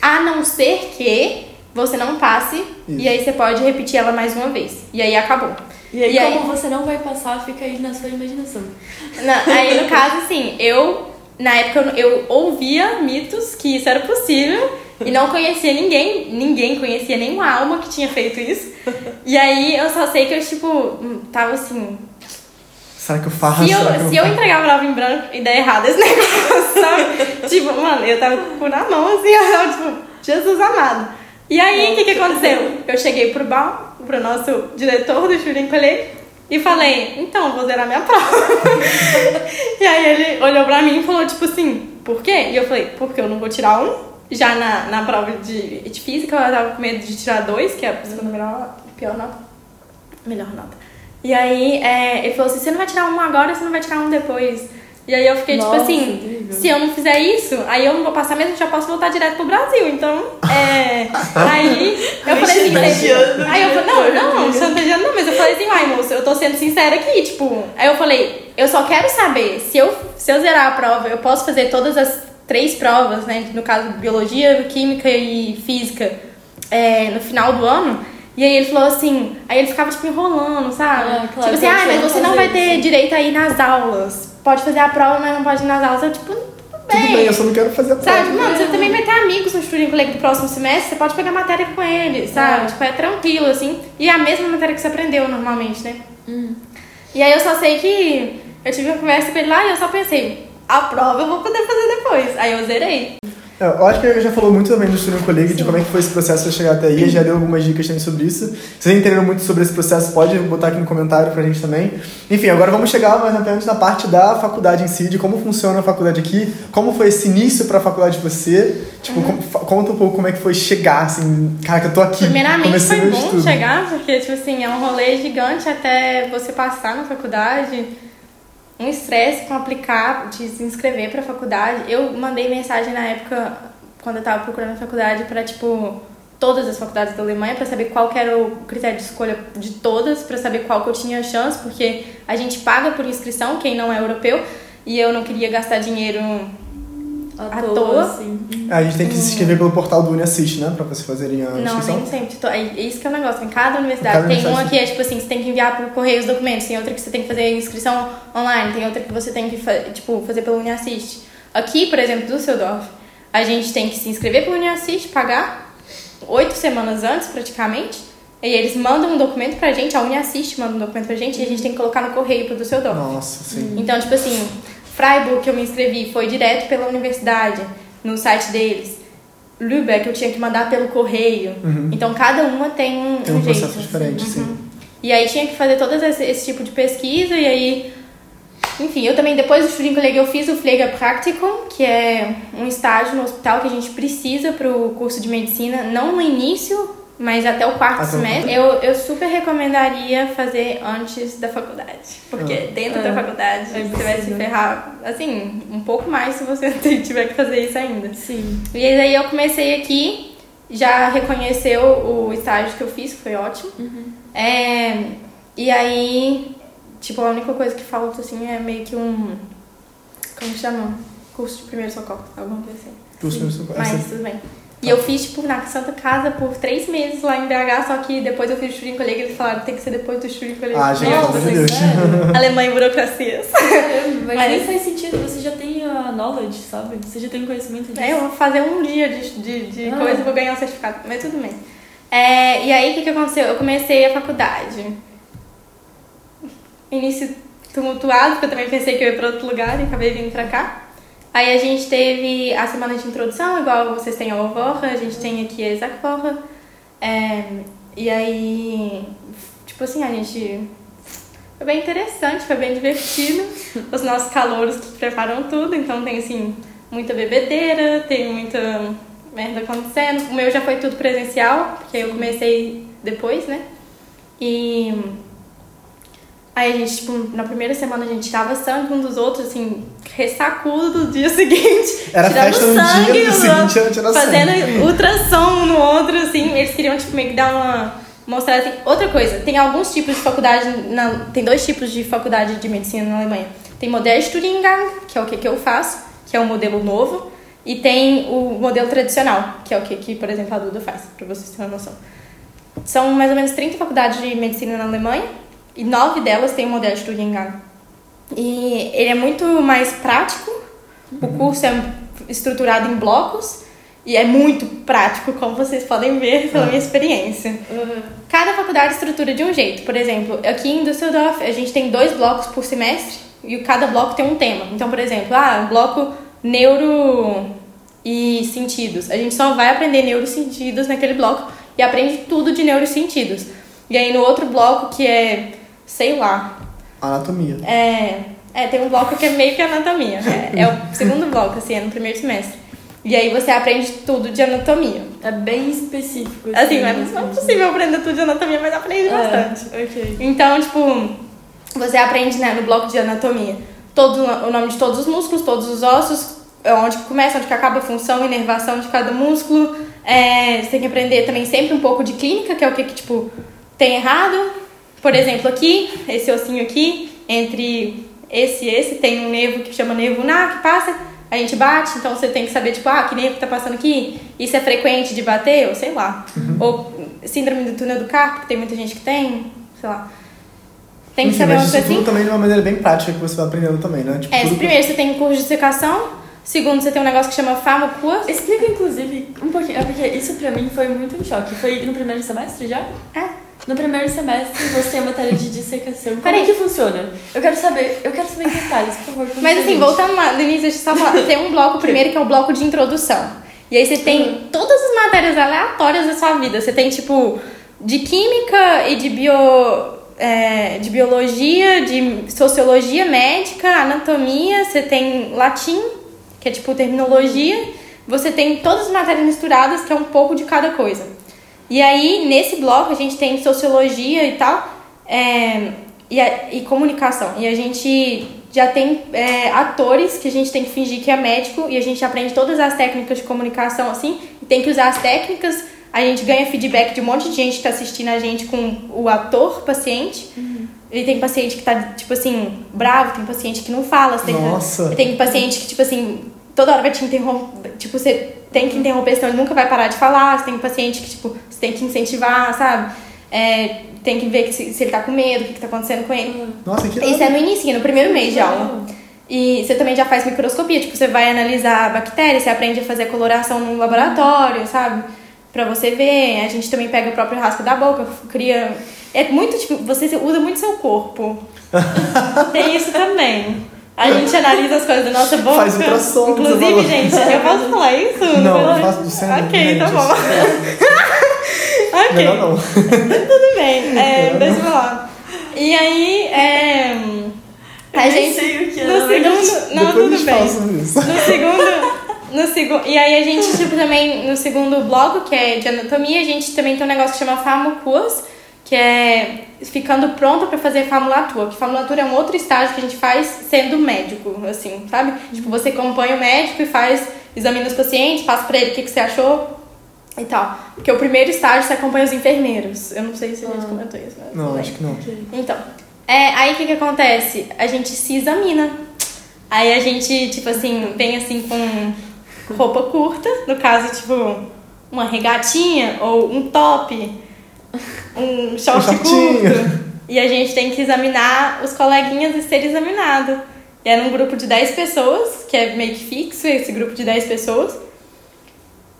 [SPEAKER 3] A não ser que você não passe,
[SPEAKER 1] Isso.
[SPEAKER 3] e aí você pode repetir ela mais uma vez. E aí acabou.
[SPEAKER 2] E aí,
[SPEAKER 3] E aí-
[SPEAKER 2] como você não vai passar, fica aí na sua imaginação.
[SPEAKER 3] Na- aí, no caso, assim, eu, na época, eu, eu ouvia mitos que isso era possível e não conhecia ninguém, ninguém conhecia nenhuma alma que tinha feito isso. E aí, eu só sei que eu, tipo, hum, tava assim.
[SPEAKER 1] Será que eu faço?
[SPEAKER 3] Se eu, se eu
[SPEAKER 1] faço?
[SPEAKER 3] entregar a prova em branco e der errado esse negócio, sabe? tipo, mano, eu tava com o cu na mão, assim, eu tava, tipo, Jesus amado. E aí, o que que aconteceu? Eu cheguei pro Bal, pro nosso diretor do Shooting Colleague, e falei, então, vou zerar minha prova. e aí ele olhou pra mim e falou, tipo assim, por quê? E eu falei, porque eu não vou tirar um. Já na, na prova de, de física, eu tava com medo de tirar dois, que é a segunda melhor, pior nota. Melhor nota. E aí, é, ele falou assim, você não vai tirar um agora, você não vai tirar um depois. E aí eu fiquei,
[SPEAKER 2] Nossa,
[SPEAKER 3] tipo assim,
[SPEAKER 2] incrível.
[SPEAKER 3] se eu não fizer isso, aí eu não vou passar mesmo, já posso voltar direto pro Brasil. Então, é. Aí eu falei assim,
[SPEAKER 2] chantageando
[SPEAKER 3] aí eu falei, não, não,
[SPEAKER 2] amiga.
[SPEAKER 3] chantageando não, mas eu falei assim, ai moça, eu tô sendo sincera aqui, tipo. Aí eu falei, eu só quero saber se eu, se eu zerar a prova, eu posso fazer todas as três provas, né? No caso, biologia, química e física, é, no final do ano. E aí ele falou assim, aí ele ficava tipo enrolando, sabe?
[SPEAKER 2] Ah, claro,
[SPEAKER 3] tipo assim, ah, mas
[SPEAKER 2] não
[SPEAKER 3] você não vai ter
[SPEAKER 2] isso."
[SPEAKER 3] direito a ir nas aulas. Pode fazer a prova, mas não pode ir nas aulas. Eu, tipo, tudo bem.
[SPEAKER 1] Tudo bem, eu só não quero fazer a prova.
[SPEAKER 3] Sabe, mano, você também vai ter amigos no Student Colleague do próximo semestre, você pode pegar matéria com eles, sabe?
[SPEAKER 2] É.
[SPEAKER 3] Tipo, é tranquilo, assim. E é a mesma matéria que você aprendeu normalmente, né?
[SPEAKER 2] Hum.
[SPEAKER 3] E aí eu só sei que eu tive uma conversa com ele lá e eu só pensei, a prova eu vou poder fazer depois. Aí eu zerei.
[SPEAKER 1] É, Eu acho que ele já falou muito também do Student Colleague, de como é que foi esse processo para chegar até aí, já deu algumas dicas também sobre isso. Se vocês entenderam muito sobre esse processo, pode botar aqui no comentário pra gente também. Enfim, agora vamos chegar mais apenas na parte da faculdade em si, de como funciona a faculdade aqui, como foi esse início pra faculdade de você, tipo, como- fa- conta um pouco como é que foi chegar, assim, cara, que eu tô aqui,
[SPEAKER 3] Primeiramente
[SPEAKER 1] comecei
[SPEAKER 3] foi bom
[SPEAKER 1] estudo.
[SPEAKER 3] chegar, porque, tipo assim, é um rolê gigante até você passar na faculdade. Um estresse com aplicar, de se inscrever pra faculdade. Eu mandei mensagem na época, quando eu tava procurando a faculdade, pra, tipo, todas as faculdades da Alemanha, pra saber qual era o critério de escolha de todas, pra saber qual que eu tinha chance, porque a gente paga por inscrição, quem não é europeu, e eu não queria gastar dinheiro
[SPEAKER 2] À,
[SPEAKER 3] À
[SPEAKER 2] toa,
[SPEAKER 3] toa.
[SPEAKER 2] assim.
[SPEAKER 1] A gente tem que se inscrever pelo portal do UniAssist, né, pra vocês fazerem a
[SPEAKER 3] Não,
[SPEAKER 1] inscrição.
[SPEAKER 3] nem sempre. To- É isso que é o negócio. Em cada universidade
[SPEAKER 1] Cada
[SPEAKER 3] tem
[SPEAKER 1] universidade
[SPEAKER 3] uma que é tipo assim, você tem que enviar por correio os documentos, tem outra que você tem que fazer inscrição online, tem outra que você tem que fa- tipo, fazer pelo UniAssist. Aqui, por exemplo, do Düsseldorf, a gente tem que se inscrever pelo UniAssist, pagar oito semanas antes, praticamente. E eles mandam um documento pra gente, a UniAssist manda um documento pra gente e a gente tem que colocar no correio pro Düsseldorf.
[SPEAKER 1] Nossa, sim.
[SPEAKER 3] Então, tipo assim, Freiburg, que eu me inscrevi, foi direto pela universidade, no site deles. Lübeck, eu tinha que mandar pelo correio.
[SPEAKER 1] Uhum.
[SPEAKER 3] Então, cada uma tem um,
[SPEAKER 1] Tem um
[SPEAKER 3] jeito.
[SPEAKER 1] processo diferente, sim.
[SPEAKER 3] Uhum. E aí, tinha que fazer todo esse, esse tipo de pesquisa, e aí... Enfim, eu também, depois do Studienkolleg, eu fiz o Pflegepraktikum, que é um estágio no hospital que a gente precisa pro curso de medicina, não no início, mas até o quarto
[SPEAKER 1] Até o
[SPEAKER 3] semestre. Eu, eu super recomendaria fazer antes da faculdade. Porque
[SPEAKER 1] Ah.
[SPEAKER 3] dentro
[SPEAKER 2] É.
[SPEAKER 3] da faculdade
[SPEAKER 2] É
[SPEAKER 3] você vai se ferrar, assim, um pouco mais se você tiver que fazer isso ainda.
[SPEAKER 2] Sim.
[SPEAKER 3] E aí eu comecei aqui, já reconheceu o estágio que eu fiz, que foi ótimo. É, e aí, tipo, a única coisa que falta, assim, é meio que um... Como chama? Curso de primeiro socorro, alguma coisa assim.
[SPEAKER 1] Curso de primeiro socorro.
[SPEAKER 3] Mas tudo bem. E eu fiz, tipo, na Santa Casa por três meses lá em BH, só que depois eu fiz o Turing Collega e eles falaram tem que ser depois do Turing Collega.
[SPEAKER 1] Ah, gente,
[SPEAKER 2] Nossa,
[SPEAKER 1] Deus.
[SPEAKER 3] Alemanha e burocracias.
[SPEAKER 2] Mas- nem faz sentido, você já tem a knowledge, sabe? Você já tem conhecimento disso.
[SPEAKER 3] É, eu vou fazer um dia de, de, de
[SPEAKER 2] Ah.
[SPEAKER 3] coisa e vou ganhar um certificado, mas tudo bem. É, e aí, o que, que aconteceu? Eu comecei a faculdade. Início tumultuado, porque eu também pensei que eu ia pra outro lugar e acabei vindo pra cá. Aí a gente teve a semana de introdução, igual vocês têm a Alvorra, a gente tem aqui a Exacvorra. É, e aí, tipo assim, a gente... Foi bem interessante, foi bem divertido. Os nossos calouros que preparam tudo, então tem assim, muita bebedeira, tem muita merda acontecendo. O meu já foi tudo presencial, porque eu comecei depois, né? E aí a gente, tipo, na primeira semana a gente tirava sangue um dos outros, assim, ressacudo do dia seguinte.
[SPEAKER 1] Era
[SPEAKER 3] tirando
[SPEAKER 1] festa no
[SPEAKER 3] sangue,
[SPEAKER 1] dia, no seguinte era tirar
[SPEAKER 3] fazendo
[SPEAKER 1] sangue.
[SPEAKER 3] ultrassom um no outro, assim, eles queriam, tipo, meio que dar uma. Mostrar assim. Outra coisa, tem alguns tipos de faculdade. Na, tem dois tipos de faculdade de medicina na Alemanha. Tem Modellstudiengang, que é o que, que eu faço, que é o modelo novo, e tem o modelo tradicional, que é o que, que por exemplo, a Duda faz, pra vocês terem uma noção. São mais ou menos 30 faculdades de medicina na Alemanha, e nove delas têm o Modellstudiengang. E ele é muito mais prático, o curso é estruturado em blocos, e é muito prático, como vocês podem ver pela minha experiência. Cada faculdade estrutura de um jeito. Por exemplo, aqui em Düsseldorf, a gente tem dois blocos por semestre e cada bloco tem um tema. Então, por exemplo, ah, bloco neuro e sentidos. A gente só vai aprender neurosentidos naquele bloco e aprende tudo de neurosentidos. E aí no outro bloco que é, sei lá,
[SPEAKER 1] Anatomia.
[SPEAKER 3] é, é, tem um bloco que é meio que anatomia. É, é o segundo bloco, assim, é no primeiro semestre. E aí você aprende tudo de anatomia.
[SPEAKER 2] É bem específico.
[SPEAKER 3] Assim, não é, não é possível aprender tudo de anatomia, mas aprende bastante.
[SPEAKER 2] É, ok.
[SPEAKER 3] Então, tipo, você aprende né, no bloco de anatomia todo o nome de todos os músculos, todos os ossos, onde que começa, onde acaba a função inervação de cada músculo. É, você tem que aprender também sempre um pouco de clínica, que é o que, que tipo, tem errado. Por exemplo, aqui, esse ossinho aqui, entre esse e esse, tem um nervo que chama nervo ulnar, que passa, a gente bate, então você tem que saber, tipo, ah, que nervo que tá passando aqui? Isso é frequente de bater? Ou sei lá. Ou síndrome do túnel do carpo, que tem muita gente que tem, sei lá. Tem que
[SPEAKER 1] Enfim,
[SPEAKER 3] saber uma
[SPEAKER 1] isso
[SPEAKER 3] coisa assim.
[SPEAKER 1] tudo também de uma maneira bem prática que você vai aprendendo também, né? Tipo,
[SPEAKER 3] É,
[SPEAKER 1] tudo-
[SPEAKER 3] primeiro você tem curso de secação, segundo você tem um negócio que chama farmacua.
[SPEAKER 2] Explica, inclusive, um pouquinho. É porque isso pra mim foi muito um choque. Foi no primeiro semestre já?
[SPEAKER 3] É.
[SPEAKER 2] No primeiro semestre você tem a matéria de dissecação. Como
[SPEAKER 3] Peraí.
[SPEAKER 2] é que funciona? Eu quero saber, eu quero saber em detalhes, por favor.
[SPEAKER 3] Mas assim, voltando lá início, deixa eu só falar. Tem um bloco primeiro que é o bloco de introdução. E aí você tem todas as matérias aleatórias da sua vida. Você tem, tipo, de química e de bio. é, de biologia, de sociologia médica, anatomia, você tem latim, que é tipo terminologia, você tem todas as matérias misturadas, que é um pouco de cada coisa. E aí, nesse bloco, a gente tem sociologia e tal, é, e, a- e comunicação. E a gente já tem é, atores que a gente tem que fingir que é médico e a gente aprende todas as técnicas de comunicação, assim, e tem que usar as técnicas. A gente ganha feedback de um monte de gente que tá assistindo a gente com o ator, paciente. E tem paciente que tá, tipo assim, bravo, tem paciente que não fala. Você tem,
[SPEAKER 1] Nossa.
[SPEAKER 3] tem paciente que, tipo assim, toda hora vai te interromper. Tipo, você tem que interromper, senão ele nunca vai parar de falar. Você tem paciente que, tipo, você tem que incentivar, sabe? É, tem que ver que se, se ele tá com medo, o que, que tá acontecendo com ele.
[SPEAKER 1] Nossa, que
[SPEAKER 3] Isso é no início, no primeiro mês de aula. E você também já faz microscopia, tipo, você vai analisar bactérias, você aprende a fazer coloração no laboratório, sabe? Pra você ver. A gente também pega o próprio rasco da boca, cria. É muito, tipo, você usa muito seu corpo. Tem isso também. A gente analisa as coisas da nossa boca.
[SPEAKER 1] Faz ultrassom,
[SPEAKER 3] Inclusive, gente, eu posso falar isso?
[SPEAKER 1] Não, eu faço do cérebro,
[SPEAKER 3] Ok, tá bom. ok.
[SPEAKER 1] Melhor não.
[SPEAKER 3] Tudo bem, é, deixa eu falar. E aí, é, a
[SPEAKER 2] Eu nem
[SPEAKER 3] gente.
[SPEAKER 2] sei o que é,
[SPEAKER 3] no segundo. Não,
[SPEAKER 1] Depois
[SPEAKER 3] tudo bem.
[SPEAKER 1] isso.
[SPEAKER 3] No segundo. No segundo, e aí a gente, tipo, também, no segundo bloco, que é de anatomia, a gente também tem um negócio que chama farmacuas, que é ficando pronta pra fazer formulatura. Que formulatura é um outro estágio que a gente faz sendo médico, assim, sabe? Tipo, você acompanha o médico e faz, examina os pacientes, passa pra ele o que, que você achou e tal. Porque o primeiro estágio você acompanha os enfermeiros. Eu não sei se a gente comentou isso, mas
[SPEAKER 1] Não,
[SPEAKER 3] tudo
[SPEAKER 1] acho que não.
[SPEAKER 3] Então, é, aí o que que acontece? A gente se examina. Aí a gente, tipo assim, vem assim com roupa curta, no caso, tipo, uma regatinha ou um top, um short
[SPEAKER 1] Um shortinho.
[SPEAKER 3] curto. E a gente tem que examinar os coleguinhas e ser examinado. E era um grupo de 10 pessoas, que é meio que fixo esse grupo de 10 pessoas.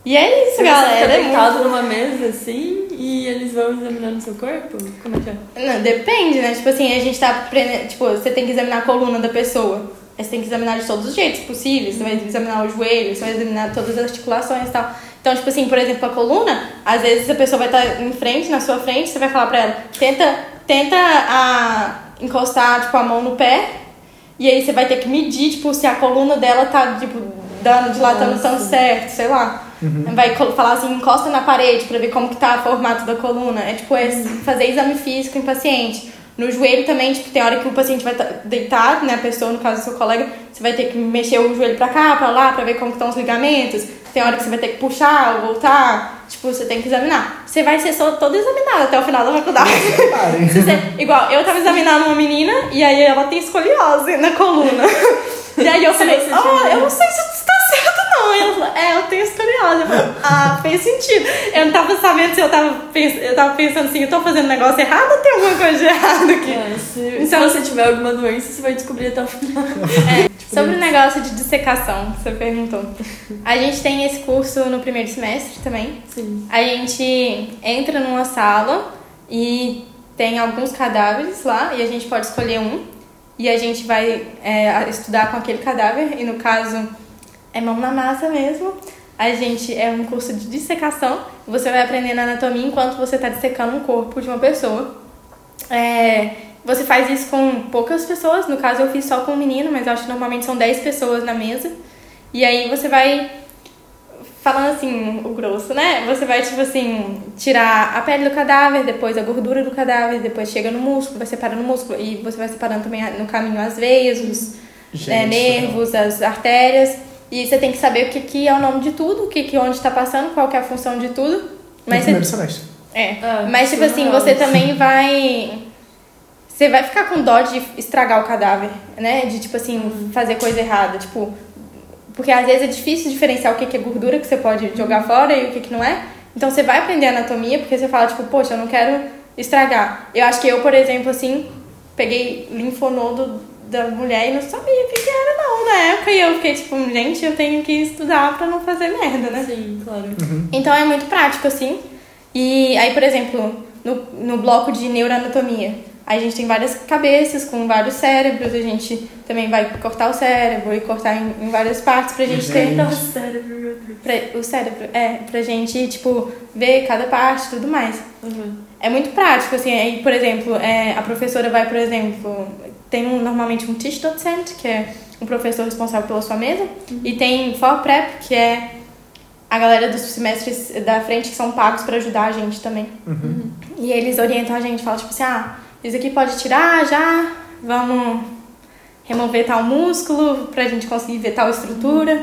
[SPEAKER 3] E é isso,
[SPEAKER 2] Você
[SPEAKER 3] galera.
[SPEAKER 2] fica
[SPEAKER 3] É muito-
[SPEAKER 2] deitado numa mesa assim e eles vão examinando seu corpo? Como é que é?
[SPEAKER 3] Não, depende, né? Tipo assim, a gente tá. Tipo, você tem que examinar a coluna da pessoa. Aí você tem que examinar de todos os jeitos possíveis. Você vai examinar o joelho, você vai examinar todas as articulações e tal. Então, tipo assim, por exemplo, a coluna, às vezes a pessoa vai estar em frente, na sua frente, você vai falar pra ela, tenta, tenta a, encostar, tipo, a mão no pé. E aí você vai ter que medir, tipo, se a coluna dela tá, tipo, dando, dilatando
[SPEAKER 2] Nossa.
[SPEAKER 3] tanto certo, sei lá. Vai col- falar assim, encosta na parede pra ver como que tá o formato da coluna. É tipo, é fazer exame físico em paciente. No joelho também, tipo, tem hora que o paciente vai estar deitado, né, a pessoa, no caso do seu colega, você vai ter que mexer o joelho pra cá, pra lá, pra ver como que estão os ligamentos. Tem hora que você vai ter que puxar ou voltar. Tipo, você tem que examinar. Você vai ser só todo examinado até o final da faculdade. Você- igual, eu tava examinando uma menina e aí ela tem escoliose na coluna. E aí eu falei, ó,
[SPEAKER 2] tinha-
[SPEAKER 3] eu não sei se não. E ela falou, é, eu tenho escoliose. Eu falei, ah, fez sentido. Eu não tava sabendo se eu tava, pens eu tava pensando assim, eu tô fazendo negócio errado ou tem alguma coisa de errado aqui?
[SPEAKER 2] É, se,
[SPEAKER 3] Então-
[SPEAKER 2] se você tiver alguma doença, você vai descobrir até o final.
[SPEAKER 3] Sobre o negócio de dissecação, você perguntou. A gente tem esse curso no primeiro semestre também.
[SPEAKER 2] Sim.
[SPEAKER 3] A gente entra numa sala e tem alguns cadáveres lá e a gente pode escolher um e a gente vai é, estudar com aquele cadáver e no caso é mão na massa mesmo. A gente é um curso de dissecação. Você vai aprendendo anatomia enquanto você está dissecando um corpo de uma pessoa. É, você faz isso com poucas pessoas. No caso, eu fiz só com um menino, mas eu acho que normalmente são 10 pessoas na mesa. E aí você vai falando assim, o grosso, né? Você vai, tipo assim, tirar a pele do cadáver, depois a gordura do cadáver, depois chega no músculo, vai separando o músculo e você vai separando também no caminho as veias, os é,
[SPEAKER 1] Gente,
[SPEAKER 3] nervos, as artérias. E você tem que saber o que, que é o nome de tudo, o que, que onde está passando, qual que é a função de tudo.
[SPEAKER 1] no
[SPEAKER 3] Mas você
[SPEAKER 1] primeiro semestre.
[SPEAKER 3] é.
[SPEAKER 2] Ah,
[SPEAKER 3] Mas, tipo assim, você também vai. Você vai ficar com dó de estragar o cadáver, né? De, tipo assim, fazer coisa errada. Tipo. Porque às vezes é difícil diferenciar o que que é gordura que você pode jogar fora e o que que não é. Então você vai aprender anatomia porque você fala, tipo, poxa, eu não quero estragar. Eu acho que eu, por exemplo, assim, peguei linfonodo da mulher e não sabia o que que era, não, na época. E eu fiquei, tipo, gente, eu tenho que estudar pra não fazer merda, né?
[SPEAKER 2] Sim, claro.
[SPEAKER 3] Então é muito prático, assim. E aí, por exemplo, no, no bloco de neuroanatomia, a gente tem várias cabeças com vários cérebros, a gente também vai cortar o cérebro e cortar em, em várias partes pra gente ter.
[SPEAKER 1] Gente.
[SPEAKER 2] Nossa, cérebro, meu Deus.
[SPEAKER 3] Pra, o cérebro, é, pra gente, tipo, ver cada parte e tudo mais.
[SPEAKER 2] Uhum.
[SPEAKER 3] É muito prático, assim, aí, por exemplo, é, a professora vai, por exemplo, tem um, normalmente um teach docent, que é um professor responsável pela sua mesa, e tem for prep, que é a galera dos semestres da frente que são pagos pra ajudar a gente também. E eles orientam a gente, falam tipo assim, ah, isso aqui pode tirar já, vamos remover tal músculo pra gente conseguir ver tal estrutura.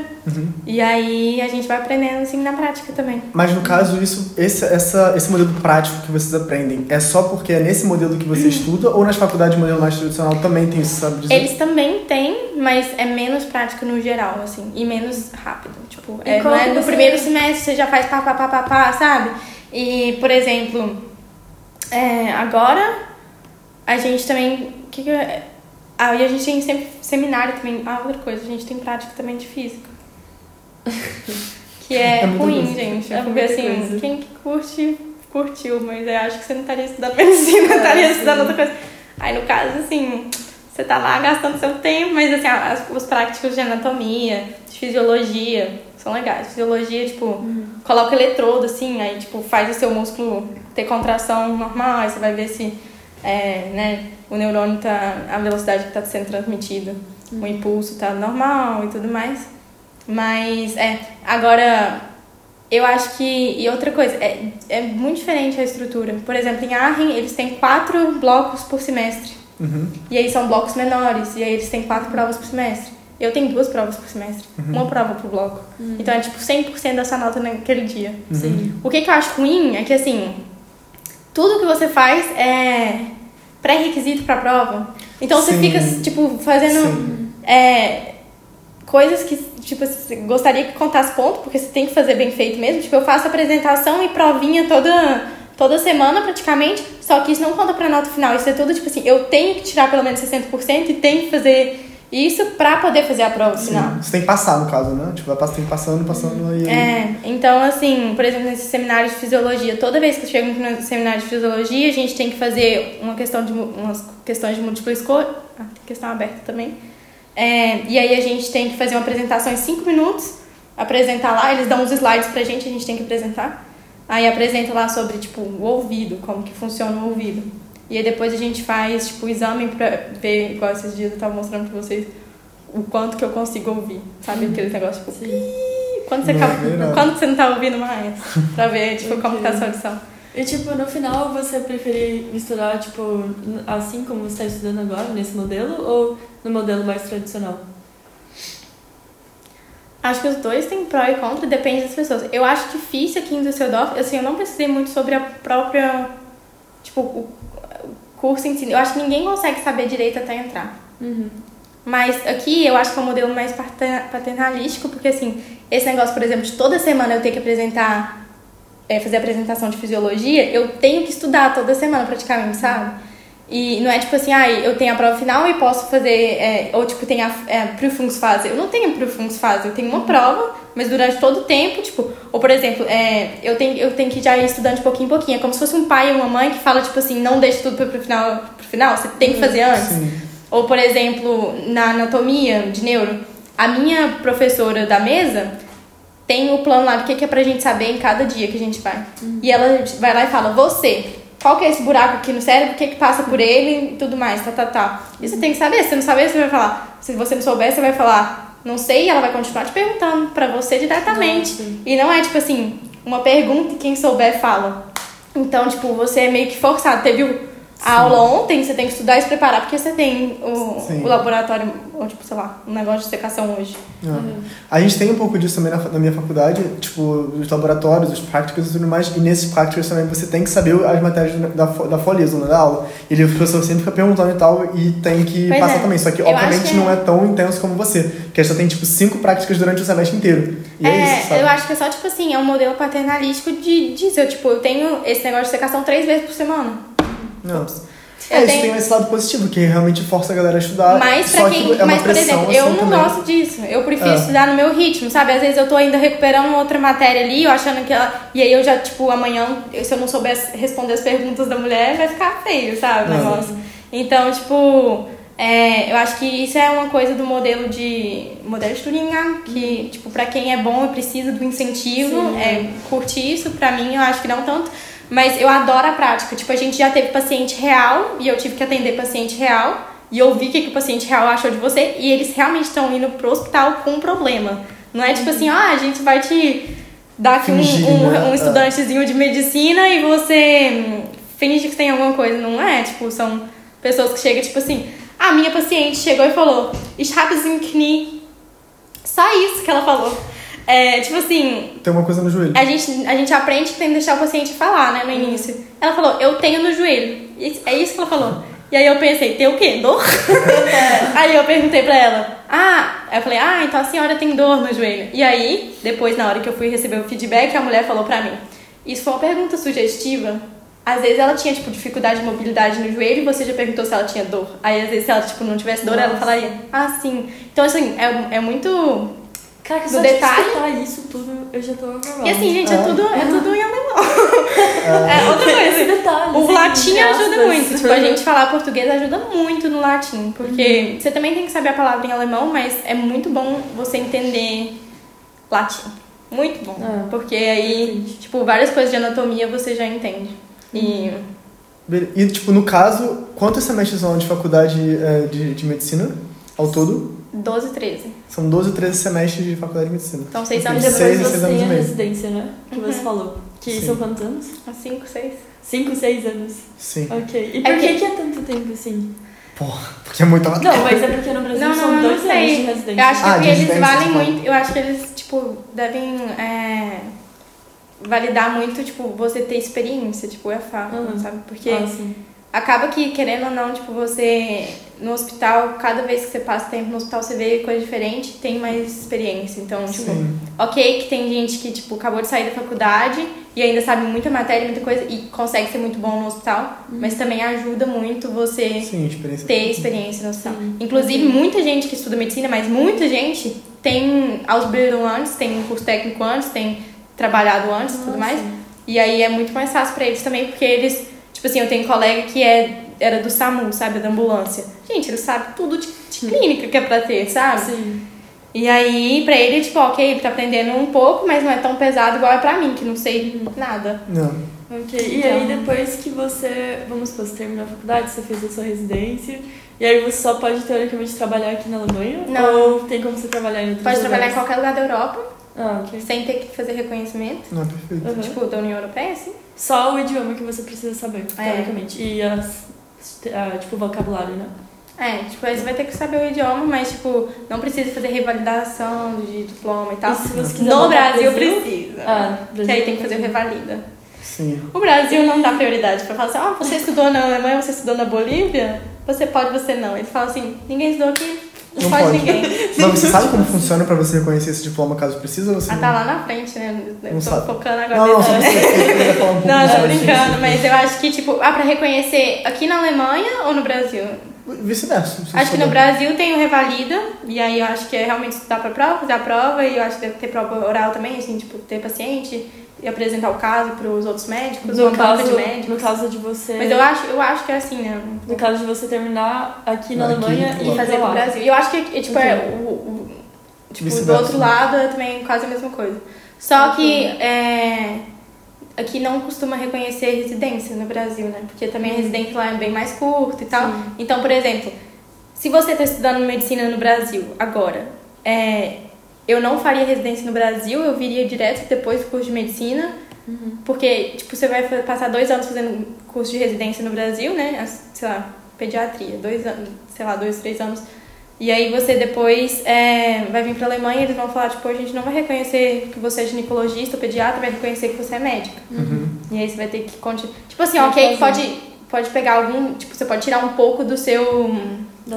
[SPEAKER 3] E aí a gente vai aprendendo assim na prática também.
[SPEAKER 1] Mas no caso, isso, esse, essa, esse modelo prático que vocês aprendem é só porque é nesse modelo que você estuda ou nas faculdades de modelo mais tradicional também tem isso, sabe dizer?
[SPEAKER 3] Eles também têm, mas é menos prático no geral, assim, e menos rápido. Tipo, é, não é no
[SPEAKER 2] você-
[SPEAKER 3] primeiro semestre você já faz pá, pá, pá, pá, pá, sabe? E, por exemplo, é, agora a gente também. Que que é? Ah, e a gente tem sempre seminário também. Ah, outra coisa, a gente tem prática também de física. Que é,
[SPEAKER 1] É
[SPEAKER 3] ruim, gente.
[SPEAKER 2] É
[SPEAKER 3] porque assim,
[SPEAKER 2] coisa.
[SPEAKER 3] quem que curte, curtiu, mas eu acho que você não estaria estudando medicina, estaria
[SPEAKER 2] sim.
[SPEAKER 3] estudando outra coisa. Aí no caso, assim, você tá lá gastando seu tempo, mas assim, as, os práticos de anatomia, de fisiologia, são legais. Fisiologia, tipo, coloca eletrodo, assim, aí tipo, faz o seu músculo ter contração normal, aí você vai ver se é, né, o neurônio tá. a velocidade que tá sendo transmitido, o impulso tá normal e tudo mais. Mas é, agora eu acho que. E outra coisa, é, é muito diferente a estrutura. Por exemplo, em Arren, eles têm quatro blocos por semestre.
[SPEAKER 1] Uhum.
[SPEAKER 3] E aí são blocos menores. E aí eles têm quatro provas por semestre. Eu tenho duas provas por semestre. Uma prova por bloco. Então é tipo 100% dessa nota naquele dia.
[SPEAKER 2] Sim.
[SPEAKER 3] O que, que eu acho ruim é que assim. Tudo que você faz é pré-requisito pra prova. Então você
[SPEAKER 1] Sim.
[SPEAKER 3] fica, tipo, fazendo é, coisas que tipo, você gostaria que contasse ponto, porque você tem que fazer bem feito mesmo. Tipo, eu faço apresentação e provinha toda, toda semana praticamente, só que isso não conta pra nota final. Isso é tudo, tipo assim, eu tenho que tirar pelo menos 60% e tenho que fazer isso pra poder fazer a prova final.
[SPEAKER 1] Você tem que passar, no caso, né? Tipo, vai tem passando, passando e aí...
[SPEAKER 3] É, então assim, por exemplo, nesse seminário de fisiologia, toda vez que eu chego no seminário de fisiologia, a gente tem que fazer uma questão de umas questões de múltipla escolha. Ah, tem questão aberta também. É, e aí a gente tem que fazer uma apresentação em 5 minutos, apresentar lá, eles dão uns slides pra gente, a gente tem que apresentar. Aí apresenta lá sobre, tipo, o ouvido, como que funciona o ouvido. E aí depois a gente faz, tipo, o exame pra ver, igual esses dias eu tava mostrando pra vocês, o quanto que eu consigo ouvir. Sabe aquele negócio, tipo,
[SPEAKER 2] Sim.
[SPEAKER 3] quando você,
[SPEAKER 1] Não,
[SPEAKER 3] acaba-
[SPEAKER 1] é
[SPEAKER 3] quando você não tá ouvindo mais? Pra ver, tipo, como que tá a sua audição.
[SPEAKER 2] E tipo, no final você prefere misturar, tipo, assim como você está estudando agora, nesse modelo, ou no modelo mais tradicional?
[SPEAKER 3] Acho que os dois têm pró e contra, depende das pessoas. Eu acho difícil aqui em Düsseldorf, assim, eu não pesquisei muito sobre a própria, tipo, o curso em si. Eu acho que ninguém consegue saber direito até entrar.
[SPEAKER 2] Uhum.
[SPEAKER 3] Mas aqui eu acho que é um modelo mais pater- paternalístico, porque assim, esse negócio, por exemplo, de toda semana eu ter que apresentar, é, fazer apresentação de fisiologia, eu tenho que estudar toda semana praticamente, sabe? E não é tipo assim, ah, eu tenho a prova final e posso fazer, é, ou tipo, tem a é, Prüfungsphase. Eu não tenho Prüfungsphase, eu tenho uma prova, mas durante todo o tempo, tipo, ou por exemplo, é, eu, tenho, eu tenho que já ir estudando de pouquinho em pouquinho. É como se fosse um pai e uma mãe que fala, tipo assim, não deixe tudo pro, pro final, pro final, você tem que fazer antes.
[SPEAKER 1] Sim.
[SPEAKER 3] Ou, por exemplo, na anatomia de neuro, a minha professora da mesa tem o plano lá do que que é pra gente saber em cada dia que a gente vai. E ela vai lá e fala, você, qual que é esse buraco aqui no cérebro, o que que passa por ele e tudo mais, tá, tá, tá. E você tem que saber, se você não saber, você vai falar. Se você não souber, você vai falar, não sei, e ela vai continuar te perguntando pra você diretamente.
[SPEAKER 2] Nossa.
[SPEAKER 3] E não é, tipo assim, uma pergunta e quem souber fala. Então, tipo, você é meio que forçado. Teve o- a aula ontem, você tem que estudar e se preparar, porque você tem o,
[SPEAKER 1] Sim.
[SPEAKER 3] o laboratório, ou tipo, sei lá, um negócio de secação hoje.
[SPEAKER 1] É. A gente tem um pouco disso também na, na minha faculdade, tipo, os laboratórios, os práticos e tudo mais, e nesses práticos também você tem que saber as matérias da, da folismo, né, da aula. E o professor sempre fica perguntando e tal, e tem que
[SPEAKER 3] Pois
[SPEAKER 1] passar
[SPEAKER 3] é.
[SPEAKER 1] também. Só que,
[SPEAKER 3] Eu acho
[SPEAKER 1] obviamente,
[SPEAKER 3] que é-
[SPEAKER 1] não é tão intenso como você, porque a gente só tem, tipo, cinco práticas durante o semestre inteiro. E é, isso, sabe?
[SPEAKER 3] eu acho que é só, tipo assim, é um modelo paternalístico de, disso. Eu, tipo, eu tenho esse negócio de secação três vezes por semana.
[SPEAKER 1] Não.
[SPEAKER 3] Eu
[SPEAKER 1] É, isso
[SPEAKER 3] tenho-
[SPEAKER 1] tem esse lado positivo, que realmente força a galera a estudar.
[SPEAKER 3] Mas
[SPEAKER 1] só
[SPEAKER 3] pra quem.
[SPEAKER 1] que é uma
[SPEAKER 3] mas, por
[SPEAKER 1] pressão,
[SPEAKER 3] exemplo, eu
[SPEAKER 1] assim,
[SPEAKER 3] não
[SPEAKER 1] também.
[SPEAKER 3] gosto disso. Eu prefiro
[SPEAKER 1] É.
[SPEAKER 3] estudar no meu ritmo, sabe? Às vezes eu tô ainda recuperando outra matéria ali, eu achando que ela. E aí eu já, tipo, amanhã, se eu não souber responder as perguntas da mulher, vai ficar feio, sabe? O
[SPEAKER 1] É.
[SPEAKER 3] negócio. Então, tipo. é, eu acho que isso é uma coisa do modelo de. Modelo de Turing, que, tipo, pra quem é bom e precisa do incentivo,
[SPEAKER 2] Sim.
[SPEAKER 3] é, curte isso. Pra mim, eu acho que não tanto. Mas eu adoro a prática. Tipo, a gente já teve paciente real e eu tive que atender paciente real e ouvir o que, que o paciente real achou de você e eles realmente estão indo pro hospital com um problema. Não é tipo assim, ah, a gente vai te dar aqui um,
[SPEAKER 1] Fingir,
[SPEAKER 3] um,
[SPEAKER 1] né?
[SPEAKER 3] um estudantezinho de medicina e você hum, finge que tem alguma coisa. Não é, tipo, são pessoas que chegam, tipo assim, a minha paciente chegou e falou, ich habe Knie. Só isso que ela falou. É, tipo assim,
[SPEAKER 1] Tem uma coisa no joelho.
[SPEAKER 3] a gente, a gente aprende que tem que deixar o paciente falar, né, no início. Ela falou, eu tenho no joelho. É isso que ela falou. E aí eu pensei, tem o quê? Dor? aí eu perguntei pra ela, ah, aí eu falei, ah, então a senhora tem dor no joelho. E aí, depois, na hora que eu fui receber o feedback, a mulher falou pra mim, isso foi uma pergunta sugestiva. Às vezes ela tinha, tipo, dificuldade de mobilidade no joelho e você já perguntou se ela tinha dor. Aí, às vezes, se ela, tipo, não tivesse dor, ela
[SPEAKER 2] Nossa.
[SPEAKER 3] falaria, ah, sim. Então, assim, é, é muito...
[SPEAKER 2] Caraca,
[SPEAKER 3] Do
[SPEAKER 2] só
[SPEAKER 3] detalhe-
[SPEAKER 2] de escutar isso tudo, eu já tô overwhelmed.
[SPEAKER 3] E assim, gente, é
[SPEAKER 1] Ah.
[SPEAKER 3] tudo, é tudo em alemão. É outra coisa.
[SPEAKER 2] Esse detalhe,
[SPEAKER 3] O
[SPEAKER 2] assim,
[SPEAKER 3] latim ajuda
[SPEAKER 2] aspas.
[SPEAKER 3] muito. Tipo, a gente falar português ajuda muito no latim. Porque
[SPEAKER 2] Uhum.
[SPEAKER 3] você também tem que saber a palavra em alemão, mas é muito bom você entender latim. Muito bom.
[SPEAKER 2] Ah,
[SPEAKER 3] Porque aí,
[SPEAKER 2] entendi.
[SPEAKER 3] tipo, várias coisas de anatomia você já entende. E
[SPEAKER 1] E, tipo, no caso, quantos semestres são de faculdade é, de, de medicina ao todo?
[SPEAKER 3] 12, 13.
[SPEAKER 1] São 12 ou 13 semestres de faculdade de medicina.
[SPEAKER 3] Então, seis
[SPEAKER 2] E
[SPEAKER 3] anos
[SPEAKER 1] Seis
[SPEAKER 2] depois
[SPEAKER 1] e
[SPEAKER 2] você
[SPEAKER 1] seis anos
[SPEAKER 2] tem a residência, né? Que você falou. Que
[SPEAKER 1] Sim.
[SPEAKER 2] são quantos anos?
[SPEAKER 3] A 5, 6.
[SPEAKER 2] Cinco, seis anos.
[SPEAKER 1] Sim.
[SPEAKER 2] Ok. E
[SPEAKER 3] É
[SPEAKER 2] por que
[SPEAKER 3] que-
[SPEAKER 2] que é tanto tempo assim?
[SPEAKER 1] Porra, porque é muito
[SPEAKER 2] Não, mas é porque no Brasil
[SPEAKER 3] Não,
[SPEAKER 2] são
[SPEAKER 3] não, não
[SPEAKER 2] dois anos de
[SPEAKER 3] sei.
[SPEAKER 2] residência.
[SPEAKER 3] Eu acho que
[SPEAKER 1] Ah,
[SPEAKER 3] eles valem
[SPEAKER 1] tipo.
[SPEAKER 3] muito. Eu acho que eles, tipo, devem é, validar muito, tipo, você ter experiência, tipo, é fato,
[SPEAKER 2] Uhum.
[SPEAKER 3] sabe? Porque
[SPEAKER 2] Ah.
[SPEAKER 3] Acaba que, querendo ou não, tipo, você no hospital, cada vez que você passa tempo no hospital, você vê coisa diferente, tem mais experiência. Então, tipo,
[SPEAKER 1] Sim.
[SPEAKER 3] ok que tem gente que, tipo, acabou de sair da faculdade e ainda sabe muita matéria, muita coisa, e consegue ser muito bom no hospital, mas também ajuda muito você
[SPEAKER 1] Sim, experiência.
[SPEAKER 3] ter experiência no hospital.
[SPEAKER 2] Sim.
[SPEAKER 3] Inclusive, muita gente que estuda medicina, mas muita gente tem ausbildung antes, tem um curso técnico antes, tem trabalhado antes e tudo mais. E aí é muito mais fácil pra eles também, porque eles, tipo assim, eu tenho um colega que é, era do SAMU, sabe, da ambulância. Gente, ele sabe tudo de, de clínica que é pra ter, sabe?
[SPEAKER 2] Sim.
[SPEAKER 3] E aí, pra ele, tipo, ok, ele tá aprendendo um pouco, mas não é tão pesado igual é pra mim, que não sei nada.
[SPEAKER 1] Não.
[SPEAKER 2] Ok, e
[SPEAKER 3] Então.
[SPEAKER 2] aí depois que você, vamos supor, você terminou a faculdade, você fez a sua residência, e aí você só pode teoricamente trabalhar aqui na Alemanha?
[SPEAKER 3] Não.
[SPEAKER 2] Ou tem como você trabalhar em outros
[SPEAKER 3] Pode trabalhar em
[SPEAKER 2] lugares?
[SPEAKER 3] qualquer lugar da Europa,
[SPEAKER 2] Ah, ok.
[SPEAKER 3] sem ter que fazer reconhecimento.
[SPEAKER 1] Não, perfeito.
[SPEAKER 2] Uhum.
[SPEAKER 3] Tipo, da União Europeia, assim.
[SPEAKER 2] Só o idioma que você precisa saber,
[SPEAKER 3] É.
[SPEAKER 2] teoricamente. E as, ah, tipo, vocabulário, né?
[SPEAKER 3] É, tipo, aí você vai ter que saber o idioma, mas, tipo, não precisa fazer revalidação de diploma e tal.
[SPEAKER 2] E se você quiser
[SPEAKER 3] No Brasil,
[SPEAKER 2] Brasil?
[SPEAKER 3] precisa.
[SPEAKER 2] Ah,
[SPEAKER 3] Que aí tem que fazer o revalida.
[SPEAKER 1] Sim.
[SPEAKER 3] O Brasil não dá prioridade pra falar assim, ó, você estudou na Alemanha, você estudou na Bolívia, você pode, você não. Ele fala assim, ninguém estudou aqui, não,
[SPEAKER 1] Não
[SPEAKER 3] pode, ninguém.
[SPEAKER 1] Mas você sabe como funciona pra você reconhecer esse diploma caso precise ou você
[SPEAKER 3] Ah,
[SPEAKER 1] não?
[SPEAKER 3] tá lá na frente, né? Eu
[SPEAKER 1] Não
[SPEAKER 3] tô
[SPEAKER 1] sabe.
[SPEAKER 3] focando agora
[SPEAKER 1] Não, não, só você queria falar um pouco
[SPEAKER 3] Não, eu tô
[SPEAKER 1] disso.
[SPEAKER 3] brincando, mas eu acho que, tipo, ah, pra reconhecer aqui na Alemanha ou no Brasil?
[SPEAKER 1] Vice-versa.
[SPEAKER 3] Acho que no Brasil tem o Revalida, e aí eu acho que é realmente estudar pra prova, fazer a prova, e eu acho que deve ter prova oral também, assim, tipo, ter paciente e apresentar o caso pros outros médicos,
[SPEAKER 2] No
[SPEAKER 3] uma banca
[SPEAKER 2] caso,
[SPEAKER 3] de médicos.
[SPEAKER 2] no caso de você...
[SPEAKER 3] Mas eu acho, eu acho que é assim, né?
[SPEAKER 2] No caso de você terminar aqui na
[SPEAKER 1] Aqui,
[SPEAKER 2] Alemanha e
[SPEAKER 3] fazer
[SPEAKER 2] lá.
[SPEAKER 3] Brasil. E eu acho que, é, tipo, é o, o- tipo, do outro lado é também quase a mesma coisa. Só que é, aqui não costuma reconhecer residência no Brasil, né? Porque também a residência lá é bem mais curta e tal.
[SPEAKER 2] Sim.
[SPEAKER 3] Então, por exemplo, se você está estudando medicina no Brasil agora, é, eu não faria residência no Brasil, eu viria direto depois do curso de medicina,
[SPEAKER 2] Uhum.
[SPEAKER 3] porque, tipo, você vai passar dois anos fazendo curso de residência no Brasil, né? Sei lá, pediatria, dois anos, sei lá, dois, três anos. E aí você depois é, vai vir pra Alemanha e eles vão falar, tipo, a gente não vai reconhecer que você é ginecologista ou pediatra, vai reconhecer que você é médica.
[SPEAKER 1] Uhum.
[SPEAKER 3] E aí você vai ter que continuar. Tipo assim,
[SPEAKER 2] Tem
[SPEAKER 3] ok, pode, pode pegar algum. Tipo, você pode tirar um pouco do seu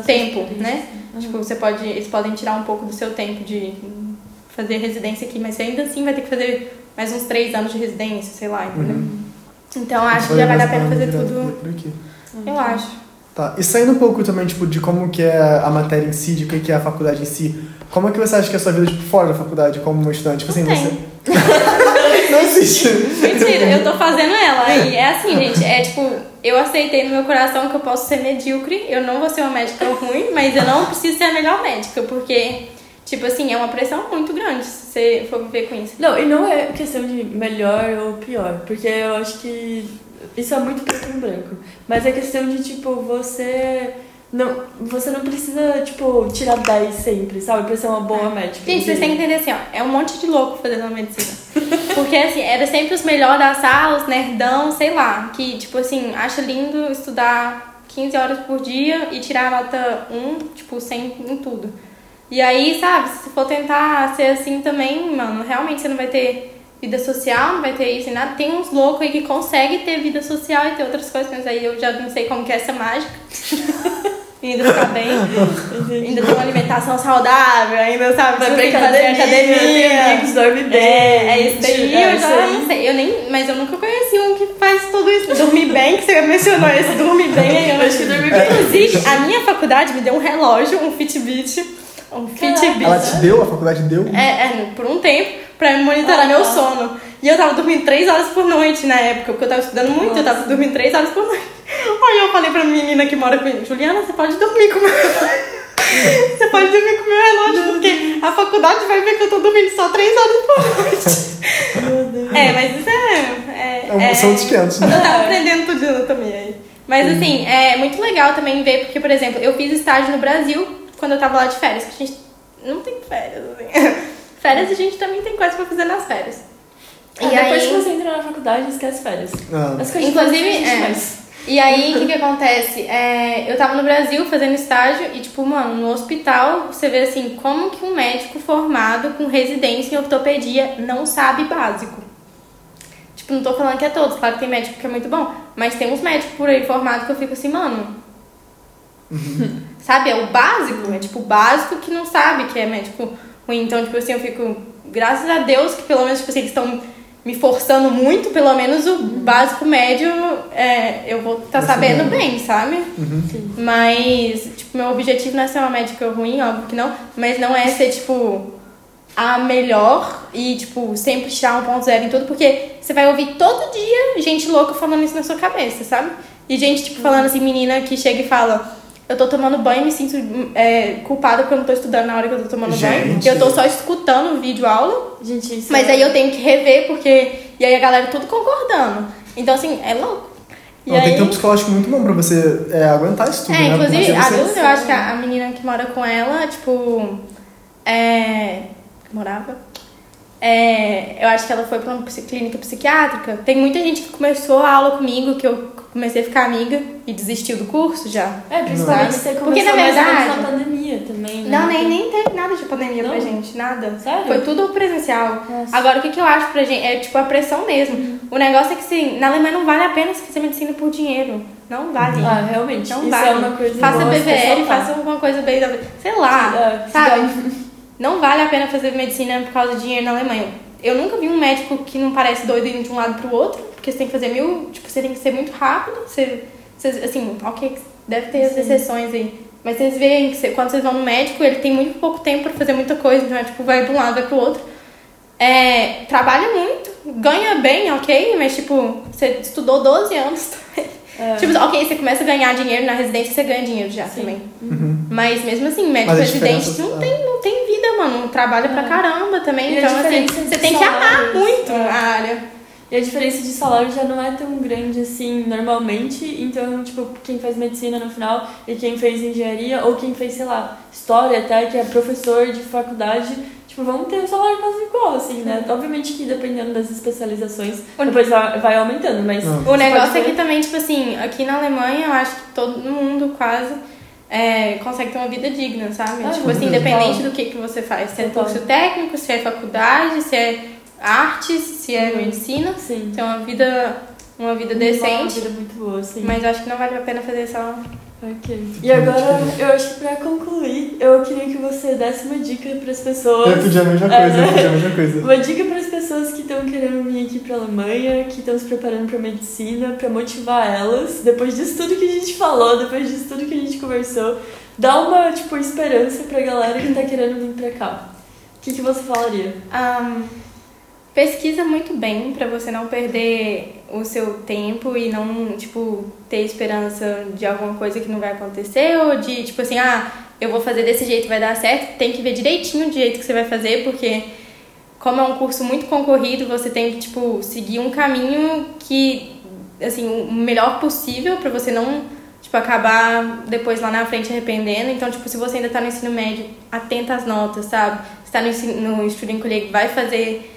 [SPEAKER 3] tempo, né?
[SPEAKER 2] Uhum.
[SPEAKER 3] Tipo, você pode. Eles podem tirar um pouco do seu tempo de fazer residência aqui, mas você ainda assim vai ter que fazer mais uns três anos de residência, sei lá, entendeu?
[SPEAKER 1] Uhum.
[SPEAKER 3] Então acho que já vale a pena fazer tudo.
[SPEAKER 1] por aqui.
[SPEAKER 3] Eu acho.
[SPEAKER 1] Tá, e saindo um pouco também, tipo, de como que é a matéria em si, de o que é a faculdade em si, como é que você acha que é a sua vida, tipo, fora da faculdade, como estudante? Tipo assim, você...
[SPEAKER 3] Mentira, eu tô fazendo ela. E é assim, gente, é tipo, eu aceitei no meu coração que eu posso ser medíocre, eu não vou ser uma médica ruim, mas eu não preciso ser a melhor médica, porque, tipo assim, é uma pressão muito grande se você for viver com isso.
[SPEAKER 2] Não, e não é questão de melhor ou pior, porque eu acho que isso é muito preto no branco. Mas é questão de, tipo, você. Não, você não precisa, tipo, tirar 10 sempre, sabe? Pra ser uma boa médica.
[SPEAKER 3] Gente, vocês têm que entender assim, ó, é um monte de louco fazendo medicina. Porque, assim, era sempre os melhores das salas, nerdão, sei lá, que, tipo assim, acha lindo estudar 15 horas por dia e tirar a nota 1, tipo, 100 em tudo. E aí, sabe, se for tentar ser assim também, mano, realmente você não vai ter vida social, não vai ter isso e nada. Tem uns loucos aí que conseguem ter vida social e ter outras coisas, mas aí eu já não sei como que é essa mágica. e ainda ficar bem. Ainda tem uma alimentação saudável, ainda sabe,
[SPEAKER 2] Vai pra
[SPEAKER 3] assim, fazer
[SPEAKER 2] academia, tem
[SPEAKER 3] academia.
[SPEAKER 2] amigos, dorme bem.
[SPEAKER 3] É, é isso daí,
[SPEAKER 2] É
[SPEAKER 3] eu já
[SPEAKER 2] aí.
[SPEAKER 3] não sei. Eu nem, mas eu nunca conheci um que faz tudo isso. Dormir bem, que você mencionou esse dormir bem. Eu
[SPEAKER 2] acho que dormir bem.
[SPEAKER 3] Inclusive, a minha faculdade me deu um relógio, um Fitbit. Um Fitbit.
[SPEAKER 1] Ela te deu, a faculdade deu?
[SPEAKER 3] É, é, por um tempo, pra monitorar
[SPEAKER 2] Ah,
[SPEAKER 3] meu sono. E eu tava dormindo 3 horas por noite na época, porque eu tava estudando muito, eu tava
[SPEAKER 2] Nossa.
[SPEAKER 3] dormindo 3 horas por noite. Aí eu falei pra menina que mora comigo, Juliana, você pode dormir com o meu Você pode dormir com o meu relógio, porque a faculdade vai ver que eu tô dormindo só 3 horas por noite.
[SPEAKER 2] Meu Deus.
[SPEAKER 3] É, mas isso é. é,
[SPEAKER 1] É um- são outros 500, né?
[SPEAKER 3] Eu tava aprendendo tudo de anatomia aí. Mas assim, é muito legal também ver, porque, por exemplo, eu fiz estágio no Brasil quando eu tava lá de férias, que a gente não tem férias, assim. Férias a gente também tem coisa pra fazer nas férias.
[SPEAKER 2] Ah,
[SPEAKER 3] E
[SPEAKER 2] depois
[SPEAKER 3] aí-
[SPEAKER 2] que você entra na faculdade, esquece férias.
[SPEAKER 1] Ah,
[SPEAKER 2] As coisas
[SPEAKER 3] Inclusive,
[SPEAKER 2] que a gente
[SPEAKER 3] é. E aí, o que que acontece? É, eu tava no Brasil fazendo estágio e, tipo, mano, no hospital, você vê assim, como que um médico formado com residência em ortopedia não sabe básico? Tipo, não tô falando que é todos, claro que tem médico que é muito bom, mas tem uns médicos por aí formados que eu fico assim, mano. sabe? É o básico, é tipo o básico que não sabe que é médico ruim. Então, tipo assim, eu fico, graças a Deus que pelo menos, tipo assim, eles estão me forçando muito, pelo menos o básico médio é, eu vou estar tá sabendo bem, sabe?
[SPEAKER 1] Uhum.
[SPEAKER 3] Mas, tipo, meu objetivo não é ser uma médica ruim, óbvio que não, mas não é ser, tipo, a melhor e, tipo, sempre tirar um ponto zero em tudo, porque você vai ouvir todo dia gente louca falando isso na sua cabeça, sabe? E gente, tipo, falando assim, menina que chega e fala, eu tô tomando banho e me sinto é, culpada porque eu não tô estudando na hora que eu tô tomando
[SPEAKER 1] Gente.
[SPEAKER 3] banho. Eu tô só escutando o vídeo aula,
[SPEAKER 2] Gente, isso
[SPEAKER 3] mas
[SPEAKER 2] é...
[SPEAKER 3] aí eu tenho que rever, porque. E aí a galera tudo concordando. Então, assim, é louco. E
[SPEAKER 1] Não,
[SPEAKER 3] aí...
[SPEAKER 1] Tem que ter um psicológico muito bom pra você é, aguentar isso tudo,
[SPEAKER 3] É,
[SPEAKER 1] né?
[SPEAKER 3] inclusive,
[SPEAKER 1] Porque
[SPEAKER 3] a
[SPEAKER 1] você-
[SPEAKER 3] Dulce, eu acho que a, a menina que mora com ela, tipo. É. Morava? É, eu acho que ela foi pra uma clínica psiquiátrica. Tem muita gente que começou a aula comigo, que eu comecei a ficar amiga e desistiu do curso já.
[SPEAKER 2] É, principalmente você começou
[SPEAKER 3] Porque, na
[SPEAKER 2] mais
[SPEAKER 3] verdade-
[SPEAKER 2] na pandemia também, né?
[SPEAKER 3] Não, nem, nem teve nada de pandemia pra
[SPEAKER 2] Não?
[SPEAKER 3] gente, nada.
[SPEAKER 2] Sério?
[SPEAKER 3] Foi tudo presencial.
[SPEAKER 2] Nossa.
[SPEAKER 3] Agora, o que, que eu acho pra gente? É tipo a pressão mesmo. O negócio é que, assim, na Alemanha não vale a pena você fazer medicina por dinheiro. Não vale.
[SPEAKER 2] Ah, realmente.
[SPEAKER 3] Não
[SPEAKER 2] isso
[SPEAKER 3] vale.
[SPEAKER 2] é uma coisa
[SPEAKER 3] faça
[SPEAKER 2] boa,
[SPEAKER 3] BVL,
[SPEAKER 2] ressaltar.
[SPEAKER 3] faça alguma coisa bem. Sei lá.
[SPEAKER 2] É,
[SPEAKER 3] sabe? Não vale a pena fazer medicina por causa de dinheiro na Alemanha. Eu nunca vi um médico que não parece doido indo de um lado pro outro, porque você tem que fazer mil. Tipo, você tem que ser muito rápido. Você, você- assim, ok, deve ter as exceções aí. Mas vocês veem que você- quando vocês vão no médico, ele tem muito pouco tempo pra fazer muita coisa, então é tipo, vai de um lado, vai pro outro. É, trabalha muito, ganha bem, ok, mas tipo, você estudou 12 anos também.
[SPEAKER 2] É.
[SPEAKER 3] Tipo, ok, você começa a ganhar dinheiro na residência, você ganha dinheiro já
[SPEAKER 2] Sim.
[SPEAKER 3] também.
[SPEAKER 1] Uhum.
[SPEAKER 3] Mas mesmo assim, médico residente não
[SPEAKER 1] é.
[SPEAKER 3] tem, não tem vida, mano. Trabalha pra
[SPEAKER 2] É.
[SPEAKER 3] caramba também.
[SPEAKER 2] E
[SPEAKER 3] então, assim, você tem que amar muito
[SPEAKER 2] é.
[SPEAKER 3] a área.
[SPEAKER 2] E a diferença de salário já não é tão grande assim normalmente. Então, tipo, quem faz medicina no final e quem fez engenharia ou quem fez, sei lá, história até, que é professor de faculdade, tipo, vão ter um salário quase igual, assim, né? Obviamente que dependendo das especializações, depois vai, aumentando, mas.
[SPEAKER 3] O negócio
[SPEAKER 2] pode
[SPEAKER 3] é que também, tipo assim, aqui na Alemanha, eu acho que todo mundo quase é, consegue ter uma vida digna, sabe?
[SPEAKER 2] Ah,
[SPEAKER 3] tipo assim, independente do que, que você faz. Se é
[SPEAKER 2] Total.
[SPEAKER 3] curso técnico, se é faculdade, se é artes, se é
[SPEAKER 2] Uhum.
[SPEAKER 3] medicina.
[SPEAKER 2] Sim.
[SPEAKER 3] Ter uma vida, uma vida
[SPEAKER 2] Uma
[SPEAKER 3] decente.
[SPEAKER 2] vida muito boa, sim.
[SPEAKER 3] Mas eu acho que não vale a pena fazer só.
[SPEAKER 2] Ok. E agora, eu acho que pra concluir, eu queria que você desse uma dica pras pessoas.
[SPEAKER 1] Eu pedi a mesma
[SPEAKER 2] É,
[SPEAKER 1] coisa, eu pedi a mesma coisa.
[SPEAKER 2] Uma dica para as pessoas que estão querendo vir aqui para Alemanha, que estão se preparando para medicina, para motivar elas, depois disso tudo que a gente falou, depois disso tudo que a gente conversou, dá uma tipo esperança pra galera que tá querendo vir pra cá. O que, que você falaria?
[SPEAKER 3] Ahn, pesquisa muito bem pra você não perder o seu tempo e não, tipo, ter esperança de alguma coisa que não vai acontecer ou de, tipo assim, ah, eu vou fazer desse jeito, vai dar certo. Tem que ver direitinho o jeito que você vai fazer, porque como é um curso muito concorrido, você tem que, tipo, seguir um caminho que, assim, o melhor possível pra você não, tipo, acabar depois lá na frente arrependendo. Então, tipo, se você ainda tá no ensino médio, atenta às notas, sabe? Se tá no, ensino, no Student Colleague, vai fazer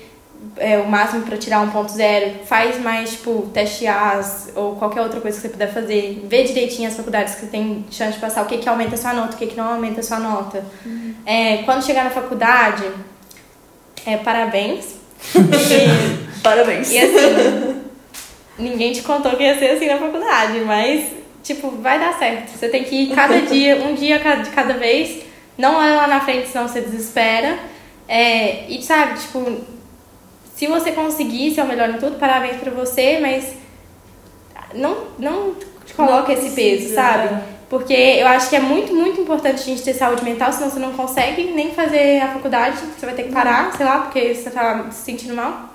[SPEAKER 3] é, o máximo pra tirar 1.0, faz mais, tipo, teste AS ou qualquer outra coisa que você puder fazer. Vê direitinho as faculdades que você tem chance de passar, o que que aumenta a sua nota, o que que não aumenta a sua nota. É, quando chegar na faculdade, é, parabéns. E-
[SPEAKER 2] Parabéns!
[SPEAKER 3] e assim, ninguém te contou que ia ser assim na faculdade, mas, tipo, vai dar certo. Você tem que ir cada dia, um dia de cada vez. Não olha lá na frente, senão você desespera. É, e sabe, tipo, se você conseguir ser o melhor em tudo, parabéns pra você, mas não, não
[SPEAKER 2] Não
[SPEAKER 3] esse peso, sabe?
[SPEAKER 2] é.
[SPEAKER 3] Porque eu acho que é muito, muito importante a gente ter saúde mental, senão você não consegue nem fazer a faculdade, você vai ter que parar, sei lá, porque você tá se sentindo mal.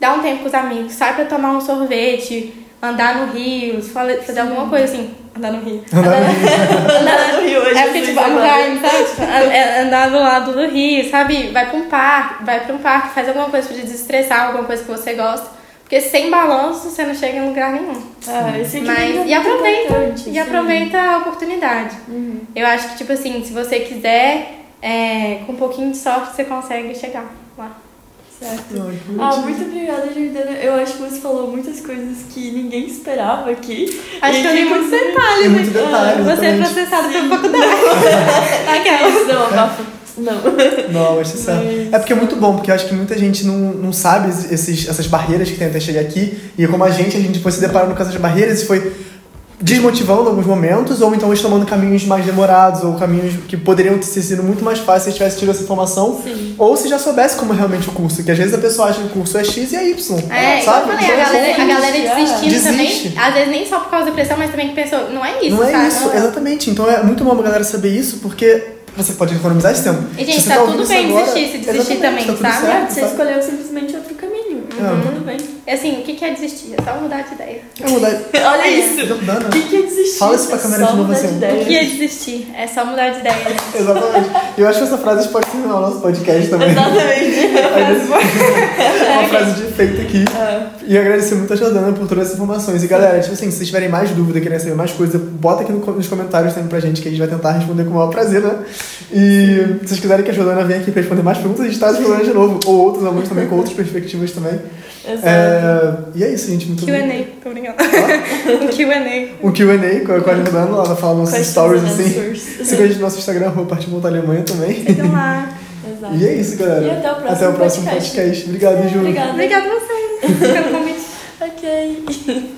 [SPEAKER 3] Dá um tempo com os amigos, sai pra tomar um sorvete, andar no rio, fazer alguma coisa assim. Andar no rio.
[SPEAKER 2] Andar no Rio hoje.
[SPEAKER 3] É porque, tipo, andar, sabe? Tipo, é andar do lado do rio, sabe? Vai pra um parque, vai pra um parque, faz alguma coisa pra desestressar, alguma coisa que você gosta. Porque sem balanço você não chega em lugar nenhum.
[SPEAKER 2] Ah, esse
[SPEAKER 3] Mas,
[SPEAKER 2] é
[SPEAKER 3] e
[SPEAKER 2] muito
[SPEAKER 3] aproveita,
[SPEAKER 2] importante,
[SPEAKER 3] e
[SPEAKER 2] sim.
[SPEAKER 3] aproveita a oportunidade.
[SPEAKER 2] Uhum.
[SPEAKER 3] Eu acho que, tipo assim, se você quiser, é, com um pouquinho de sorte, você consegue chegar.
[SPEAKER 2] Certo. Ah, muito obrigada, Jordana. Eu acho que você falou muitas coisas que ninguém esperava aqui.
[SPEAKER 3] Acho
[SPEAKER 2] E
[SPEAKER 3] que eu li muito
[SPEAKER 2] inclusive-
[SPEAKER 3] detalhe,
[SPEAKER 1] Tem muito
[SPEAKER 3] mas
[SPEAKER 1] detalhe,
[SPEAKER 3] você é processado pela faculdade. Aquela.
[SPEAKER 2] Isso, não, abafa. Não.
[SPEAKER 1] Não, acho certo.
[SPEAKER 2] Mas-
[SPEAKER 1] É porque é muito bom, porque eu acho que muita gente não, não sabe esses, essas barreiras que tem até chegar aqui. E como a gente, a gente foi se deparando com essas barreiras e foi desmotivando em alguns momentos, ou então eles tomando caminhos mais demorados, ou caminhos que poderiam ter sido muito mais fáceis se tivesse tido essa informação.
[SPEAKER 2] Sim.
[SPEAKER 1] Ou se já soubesse como é realmente o curso, que às vezes a pessoa acha que o curso é X e é Y.
[SPEAKER 3] É,
[SPEAKER 1] sabe?
[SPEAKER 3] falei,
[SPEAKER 1] Então,
[SPEAKER 3] a galera, a galera
[SPEAKER 2] Desiste.
[SPEAKER 3] desistindo
[SPEAKER 1] Desiste.
[SPEAKER 3] também. Às vezes nem só por causa da pressão, mas também que pensou, não é isso,
[SPEAKER 1] Não é
[SPEAKER 3] sabe?
[SPEAKER 1] isso, exatamente. Então é muito bom a galera saber isso, porque você pode economizar esse tempo.
[SPEAKER 3] E, gente,
[SPEAKER 1] Se você
[SPEAKER 3] tá
[SPEAKER 1] ouvindo
[SPEAKER 3] tudo bem
[SPEAKER 1] agora-
[SPEAKER 3] desistir, se desistir
[SPEAKER 1] Exatamente,
[SPEAKER 3] também,
[SPEAKER 1] tá
[SPEAKER 3] sabe?
[SPEAKER 1] certo,
[SPEAKER 2] Você
[SPEAKER 1] sabe?
[SPEAKER 2] escolheu simplesmente outro caminho.
[SPEAKER 1] É.
[SPEAKER 2] Tudo bem.
[SPEAKER 3] Assim, o que que é desistir? É só mudar de ideia.
[SPEAKER 1] É mudar.
[SPEAKER 2] Olha isso.
[SPEAKER 1] Não dá,
[SPEAKER 2] O
[SPEAKER 1] né?
[SPEAKER 2] que, que é desistir?
[SPEAKER 1] Fala isso pra
[SPEAKER 2] É
[SPEAKER 1] câmera de novo, assim.
[SPEAKER 2] ideia.
[SPEAKER 3] O que é desistir? É só mudar de ideia.
[SPEAKER 1] Exatamente. Eu acho que essa frase pode ser no nosso podcast também.
[SPEAKER 2] Exatamente.
[SPEAKER 1] É uma frase de efeito aqui.
[SPEAKER 2] É.
[SPEAKER 1] E agradecer muito a Jordana por todas as informações. E galera, tipo assim, se vocês tiverem mais dúvida, querem saber mais coisa, bota aqui no- nos comentários também pra gente, que a gente vai tentar responder com o maior prazer, né? E se vocês quiserem que a Jordana venha aqui pra responder mais perguntas, a gente traz a Jordana de novo. Ou outros alunos também com outras perspectivas também.
[SPEAKER 2] Exato.
[SPEAKER 1] É, E é isso, gente. Muito
[SPEAKER 3] Q&A, tô brincando. Um Q&A.
[SPEAKER 1] Um QA com a, com a Jordana, ela fala nossos
[SPEAKER 2] Questions
[SPEAKER 1] stories assim. Siga a gente no nosso Instagram, arroba Parte Volta Alemanha também.
[SPEAKER 3] Sigam lá.
[SPEAKER 2] Exato.
[SPEAKER 1] E é isso, galera.
[SPEAKER 2] E até o próximo
[SPEAKER 1] Até o próximo
[SPEAKER 2] podcast.
[SPEAKER 1] podcast. Obrigado, Ju.
[SPEAKER 2] Obrigada.
[SPEAKER 3] Obrigada a vocês pelo convite.
[SPEAKER 2] Ok.